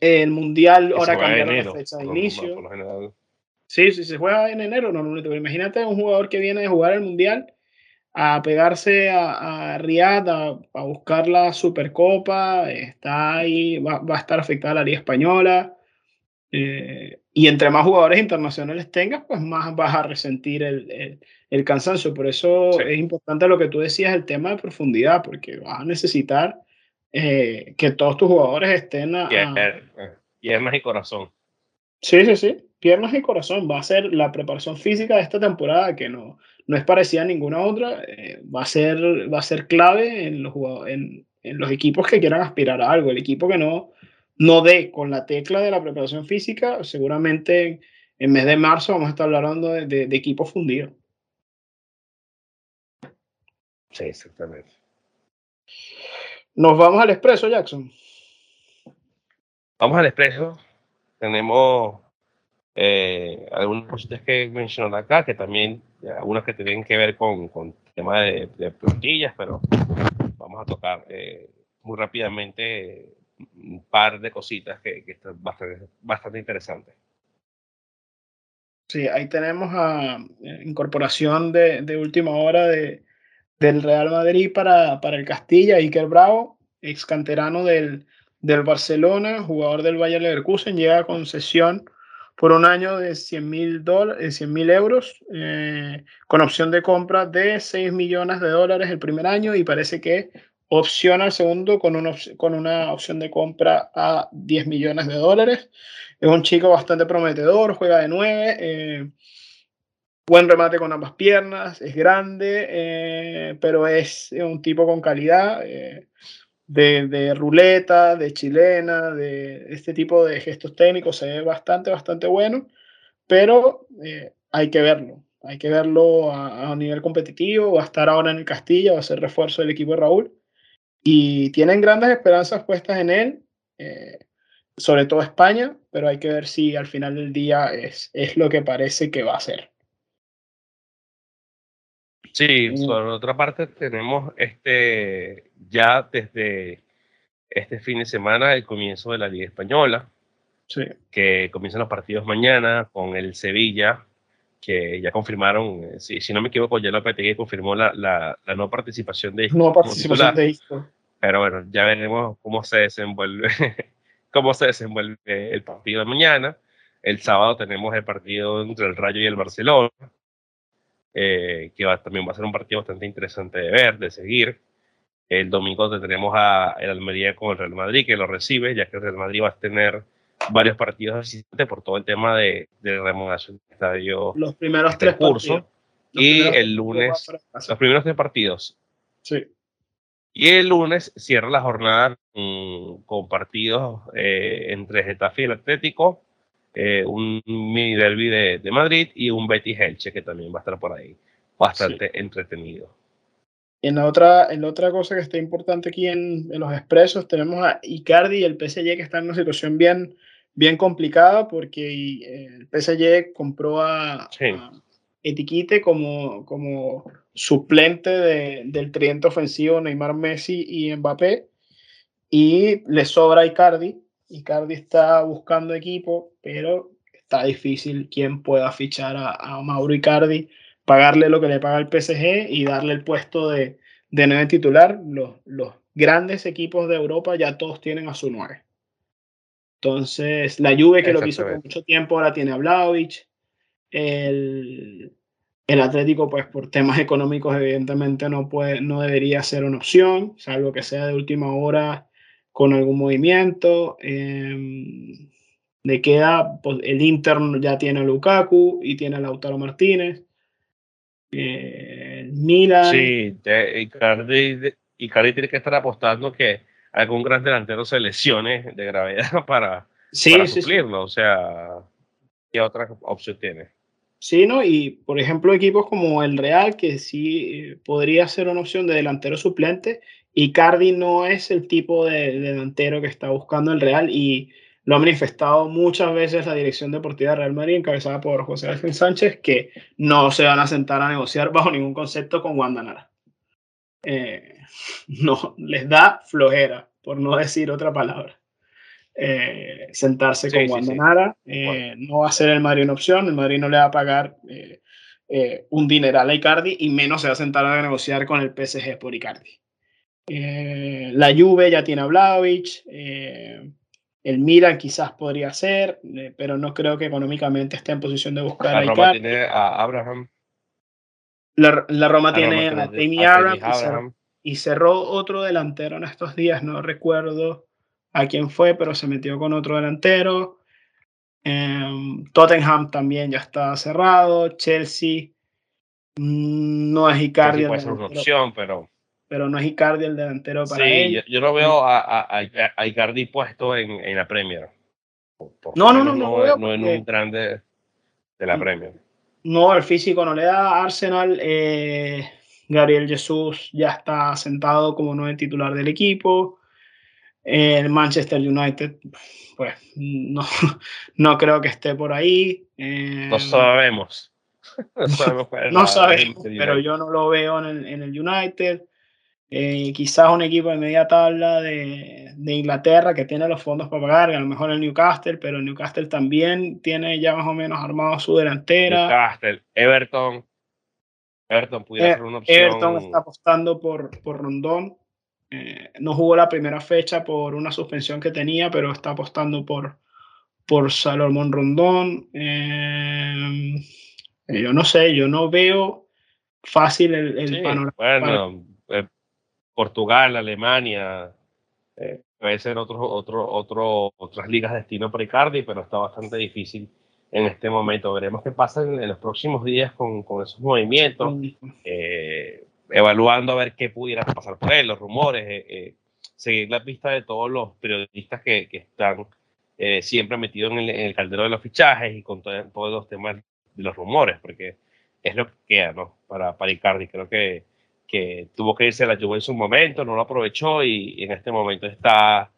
El Mundial ahora cambiaron enero, la fecha de por- por inicio. lo general. Sí, sí, se juega en enero normalmente. Pero imagínate un jugador que viene de jugar el Mundial a pegarse a, a Riyadh a, a buscar la Supercopa. Está ahí, va, va a estar afectada la Liga Española. eh, y entre más jugadores internacionales tengas, pues más vas a resentir el, el- el cansancio. Por eso Sí. es importante lo que tú decías, el tema de profundidad, porque vas a necesitar que todos tus jugadores estén a, piernas y corazón. Sí, sí, sí, piernas y corazón. Va a ser la preparación física de esta temporada que no, no es parecida a ninguna otra. va, a ser, va a ser clave en los, en, en los equipos que quieran aspirar a algo. El equipo que no, no dé con la tecla de la preparación física, seguramente en mes de marzo vamos a estar hablando de, de, equipos fundidos. Sí, exactamente. Nos vamos al expreso, Jackson. Vamos al expreso. Tenemos eh, algunas cositas que mencionar acá, que también algunas que tienen que ver con, con tema de, de plantillas, pero vamos a tocar eh, muy rápidamente un par de cositas que, que están bastante, bastante interesantes. Sí, ahí tenemos a eh, incorporación de, de última hora de, del Real Madrid para, para el Castilla, Iker Bravo, ex canterano del, del Barcelona, jugador del Bayern Leverkusen, llega a concesión por un año de 100 mil euros, eh, con opción de compra de 6 millones de dólares el primer año y parece que opción al segundo con una, con una opción de compra a 10 millones de dólares. Es un chico bastante prometedor, juega de 9, eh, buen remate con ambas piernas, es grande, eh, pero es un tipo con calidad. De, de, ruleta, de chilena, de este tipo de gestos técnicos, se ve bastante, bastante bueno, pero eh, hay que verlo, hay que verlo a, a, nivel competitivo, va a estar ahora en el Castilla, va a ser refuerzo del equipo de Raúl, y tienen grandes esperanzas puestas en él, eh, sobre todo España, pero hay que ver si al final del día es, es lo que parece que va a ser. Sí, mm. por otra parte tenemos este ya desde este fin de semana el comienzo de la Liga Española, sí. que comienzan los partidos mañana con el Sevilla, que ya confirmaron, eh, si, si no me equivoco, ya Lopetegui confirmó la, la, la, no participación de No participación de Isco. Pero bueno, ya veremos cómo se desenvuelve, cómo se desenvuelve el partido de mañana. El sábado tenemos el partido entre el Rayo y el Barcelona, eh, que va, también va a ser un partido bastante interesante de ver, de seguir. El domingo tendremos a el Almería con el Real Madrid, que lo recibe, ya que el Real Madrid va a tener varios partidos asistentes por todo el tema de, de remodelación del estadio. Los primeros este tres curso. Y el lunes, los primeros tres partidos. Sí. Y el lunes cierra la jornada con, partidos eh, entre Getafe y el Atlético, eh, un mini derby de, de, Madrid y un Betis Elche que también va a estar por ahí. Bastante sí. entretenido. En la, otra, en la otra cosa que está importante aquí en, en, los expresos, tenemos a Icardi y el PSG que están en una situación bien, bien complicada porque eh, el PSG compró a, sí. a Etiquite como, como suplente de, del tridente ofensivo Neymar, Messi y Mbappé. Y le sobra Icardi. Icardi está buscando equipo, pero está difícil quien pueda fichar a, a Mauro Icardi, pagarle lo que le paga el PSG y darle el puesto de, de nueve titular. Los, los grandes equipos de Europa ya todos tienen a su nueve. Entonces, la Juve que lo hizo por mucho tiempo ahora tiene a Vlaovic. El, el Atlético, pues por temas económicos, evidentemente no, puede, no debería ser una opción, salvo que sea de última hora con algún movimiento. Eh, le queda, pues, el Inter ya tiene a Lukaku y tiene a Lautaro Martínez. Eh, Milan. Sí, Icardi, Icardi tiene que estar apostando que algún gran delantero se lesione de gravedad para, sí, para sí, suplirlo. Sí. O sea, ¿qué otra opción tiene? Sí, ¿no? Y por ejemplo, equipos como el Real, que sí eh, podría ser una opción de delantero suplente, y Cardi no es el tipo de, de, delantero que está buscando el Real y lo ha manifestado muchas veces la dirección deportiva de Real Madrid, encabezada por José Ángel Sánchez, que no se van a sentar a negociar bajo ningún concepto con Wanda Nara. Eh, no, les da flojera, por no decir otra palabra eh, sentarse sí, con Wanda sí, Nara. Sí. Eh, no va a ser el Madrid una opción, el Madrid no le va a pagar eh, eh, un dineral a Icardi y menos se va a sentar a negociar con el PSG por Icardi. Eh, la Juve ya tiene a Vlaovic, el Milan quizás podría ser, pero no creo que económicamente esté en posición de buscar la a Roma tiene a Abraham. La, la Roma, la tiene, Roma tiene a Tammy Abraham, y cerró otro delantero en estos días, no recuerdo a quién fue, pero se metió con otro delantero. Em, Tottenham también ya está cerrado. Chelsea mm, no es Icardi. puede ser una opción, pero. Pero no es Icardi el delantero para sí, él. Yo, yo no veo a, a, Icardi puesto en, en la Premier. no, no, no, no, no, en un grande de la Premier. No, el físico no le da. Arsenal, eh, Gabriel Jesús ya está sentado como nuevo titular del equipo. El Manchester United, pues no, no creo que esté por ahí. Eh, no sabemos. no sabemos, no sabemos pero yo no lo veo en el, en el United. Eh, quizás un equipo de media tabla de, de, Inglaterra que tiene los fondos para pagar, a lo mejor el Newcastle, pero el Newcastle también tiene ya más o menos armado su delantera. Newcastle, Everton. Everton pudiera eh, ser una opción. Everton está apostando por, por Rondón. Eh, no jugó la primera fecha por una suspensión que tenía, pero está apostando por, por Salomón Rondón. yo no sé, yo no veo fácil el, el panorama. Bueno, Portugal, Alemania, eh, puede ser otro, otro, otro, otras ligas de destino para Icardi, pero está bastante difícil en este momento. Veremos qué pasa en, los próximos días con, con esos movimientos, eh, evaluando a ver qué pudiera pasar por él, los rumores, eh, seguir la pista de todos los periodistas que, que están siempre metidos en el, en el, caldero de los fichajes y con todos los temas de los rumores, porque es lo que queda ¿no? para, para Icardi. Creo que que tuvo que irse a la Juve en su momento, no lo aprovechó y, en este momento está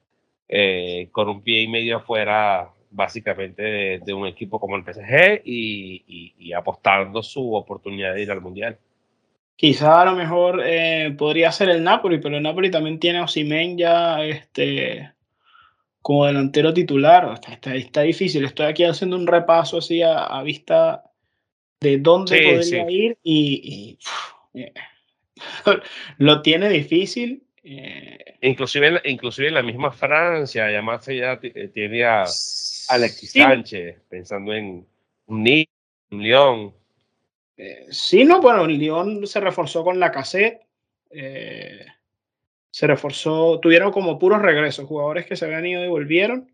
eh, con un pie y medio afuera básicamente de, un equipo como el PSG y, apostando su oportunidad de ir al Mundial. Quizá a lo mejor eh, podría ser el Napoli, pero el Napoli también tiene a Osimen ya este, como delantero titular. Está, está, difícil. Estoy aquí haciendo un repaso así a, vista de dónde podría ir y, eh, lo tiene difícil. Eh, inclusive, inclusive en la misma Francia, además ya eh, tiene a Alexis Sánchez, pensando en un un León. Eh, sí, no, bueno, el León se reforzó con la cassette. se reforzó, tuvieron como puros regresos, jugadores que se habían ido y volvieron.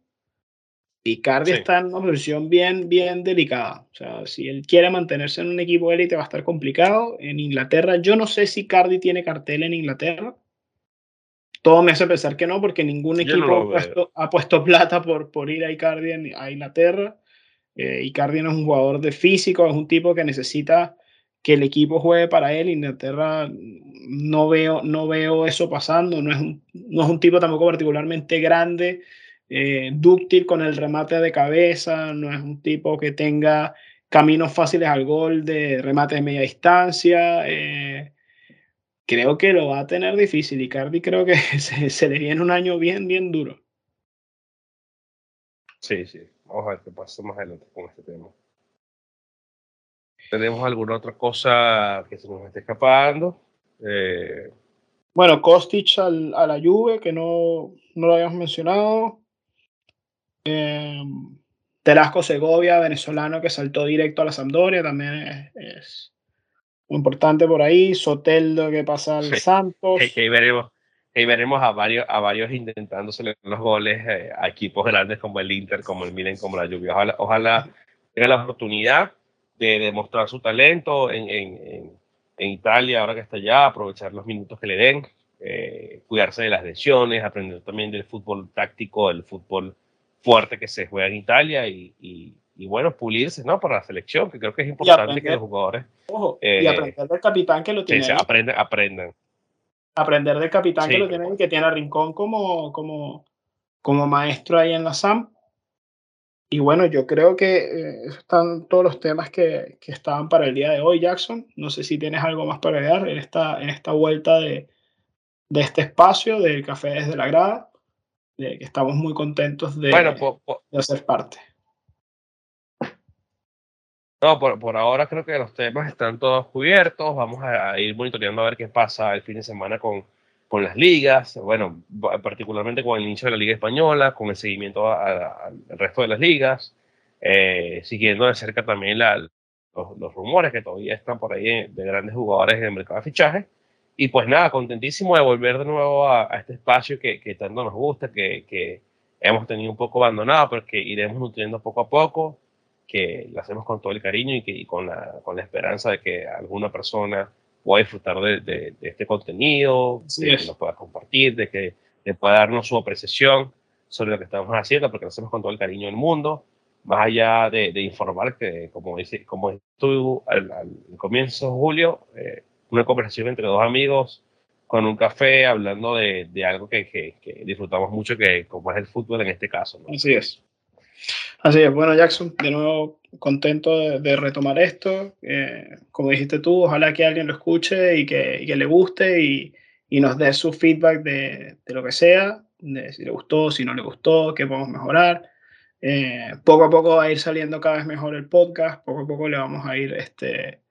Y Cardi está en una posición bien, bien delicada. O sea, si él quiere mantenerse en un equipo élite va a estar complicado. En Inglaterra, yo no sé si Cardi tiene cartel en Inglaterra. Todo me hace pensar que no, porque ningún equipo ha, puesto, plata por, por ir a Icardi a Inglaterra. Eh, Icardi no es un jugador de físico, es un tipo que necesita que el equipo juegue para él. Inglaterra no veo, no veo eso pasando. No es, un, no es un tipo tampoco particularmente grande eh, dúctil con el remate de cabeza, no es un tipo que tenga caminos fáciles al gol de remate de media distancia. Eh, creo que lo va a tener difícil. y Cardi creo que se, le viene un año bien, bien duro. Sí, sí. Vamos a ver qué pasa más adelante con este tema. ¿Tenemos alguna otra cosa que se nos esté escapando? Eh, bueno, Kostic al, a la Juve, que no, no lo habíamos mencionado. Eh, Telasco Segovia, venezolano que saltó directo a la Sampdoria, también es, muy importante por ahí. Soteldo que pasa al Santos. Y veremos, veremos a varios, a varios intentándose los goles eh, a equipos grandes como el Inter, como el Milan, como la Lluvia. Ojalá, ojalá tenga la oportunidad de demostrar su talento en, en, en, Italia, ahora que está allá, aprovechar los minutos que le den, eh, cuidarse de las lesiones, aprender también del fútbol táctico, del fútbol fuerte que se juega en Italia y, y, bueno, pulirse, ¿no? Para la selección, que creo que es importante que los jugadores... Ojo, y eh, aprender del capitán que lo tiene. Sí, aprenden, aprenden. Aprender del capitán que lo tiene que tiene a Rincón como, como, como maestro ahí en la SAM. Y bueno, yo creo que eh, están todos los temas que, que, estaban para el día de hoy, Jackson. No sé si tienes algo más para agregar en esta, en esta vuelta de, de este espacio del Café desde la Grada que estamos muy contentos de, de hacer parte. No, por, por, ahora creo que los temas están todos cubiertos. Vamos a, ir monitoreando a ver qué pasa el fin de semana con, con las ligas. Bueno, particularmente con el inicio de la Liga Española, con el seguimiento al resto de las ligas. Eh, siguiendo de cerca también la, los, los, rumores que todavía están por ahí de, grandes jugadores en el mercado de fichaje. Y pues nada, contentísimo de volver de nuevo a, este espacio que, que, tanto nos gusta, que, que, hemos tenido un poco abandonado, pero que iremos nutriendo poco a poco, que lo hacemos con todo el cariño y, que, y con, la, con la esperanza de que alguna persona pueda disfrutar de, de, este contenido, de que nos pueda compartir, de que de pueda darnos su apreciación sobre lo que estamos haciendo, porque lo hacemos con todo el cariño del mundo, más allá de, informar que, como dice, como estuvo al, al comienzo, Julio, eh, una conversación entre dos amigos con un café hablando de, de algo que, que, disfrutamos mucho, que como es el fútbol en este caso. Así es. Así es. Bueno, Jackson, de nuevo contento de, retomar esto. Eh, como dijiste tú, ojalá que alguien lo escuche y que, y que le guste y, y, nos dé su feedback de, de, lo que sea, de si le gustó, si no le gustó, qué podemos mejorar. Eh, poco a poco va a ir saliendo cada vez mejor el podcast, poco a poco le vamos a ir este,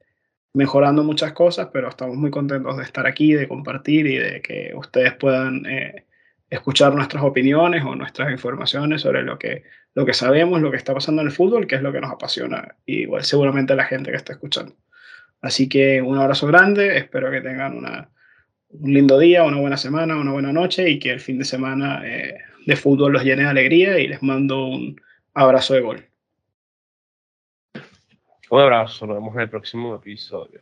mejorando muchas cosas, pero estamos muy contentos de estar aquí, de compartir y de que ustedes puedan eh, escuchar nuestras opiniones o nuestras informaciones sobre lo que, lo que sabemos, lo que está pasando en el fútbol, que es lo que nos apasiona, igual seguramente la gente que está escuchando. Así que un abrazo grande, espero que tengan una, un lindo día, una buena semana, una buena noche y que el fin de semana eh, de fútbol los llene de alegría y les mando un abrazo de gol. Un abrazo, nos vemos en el próximo episodio.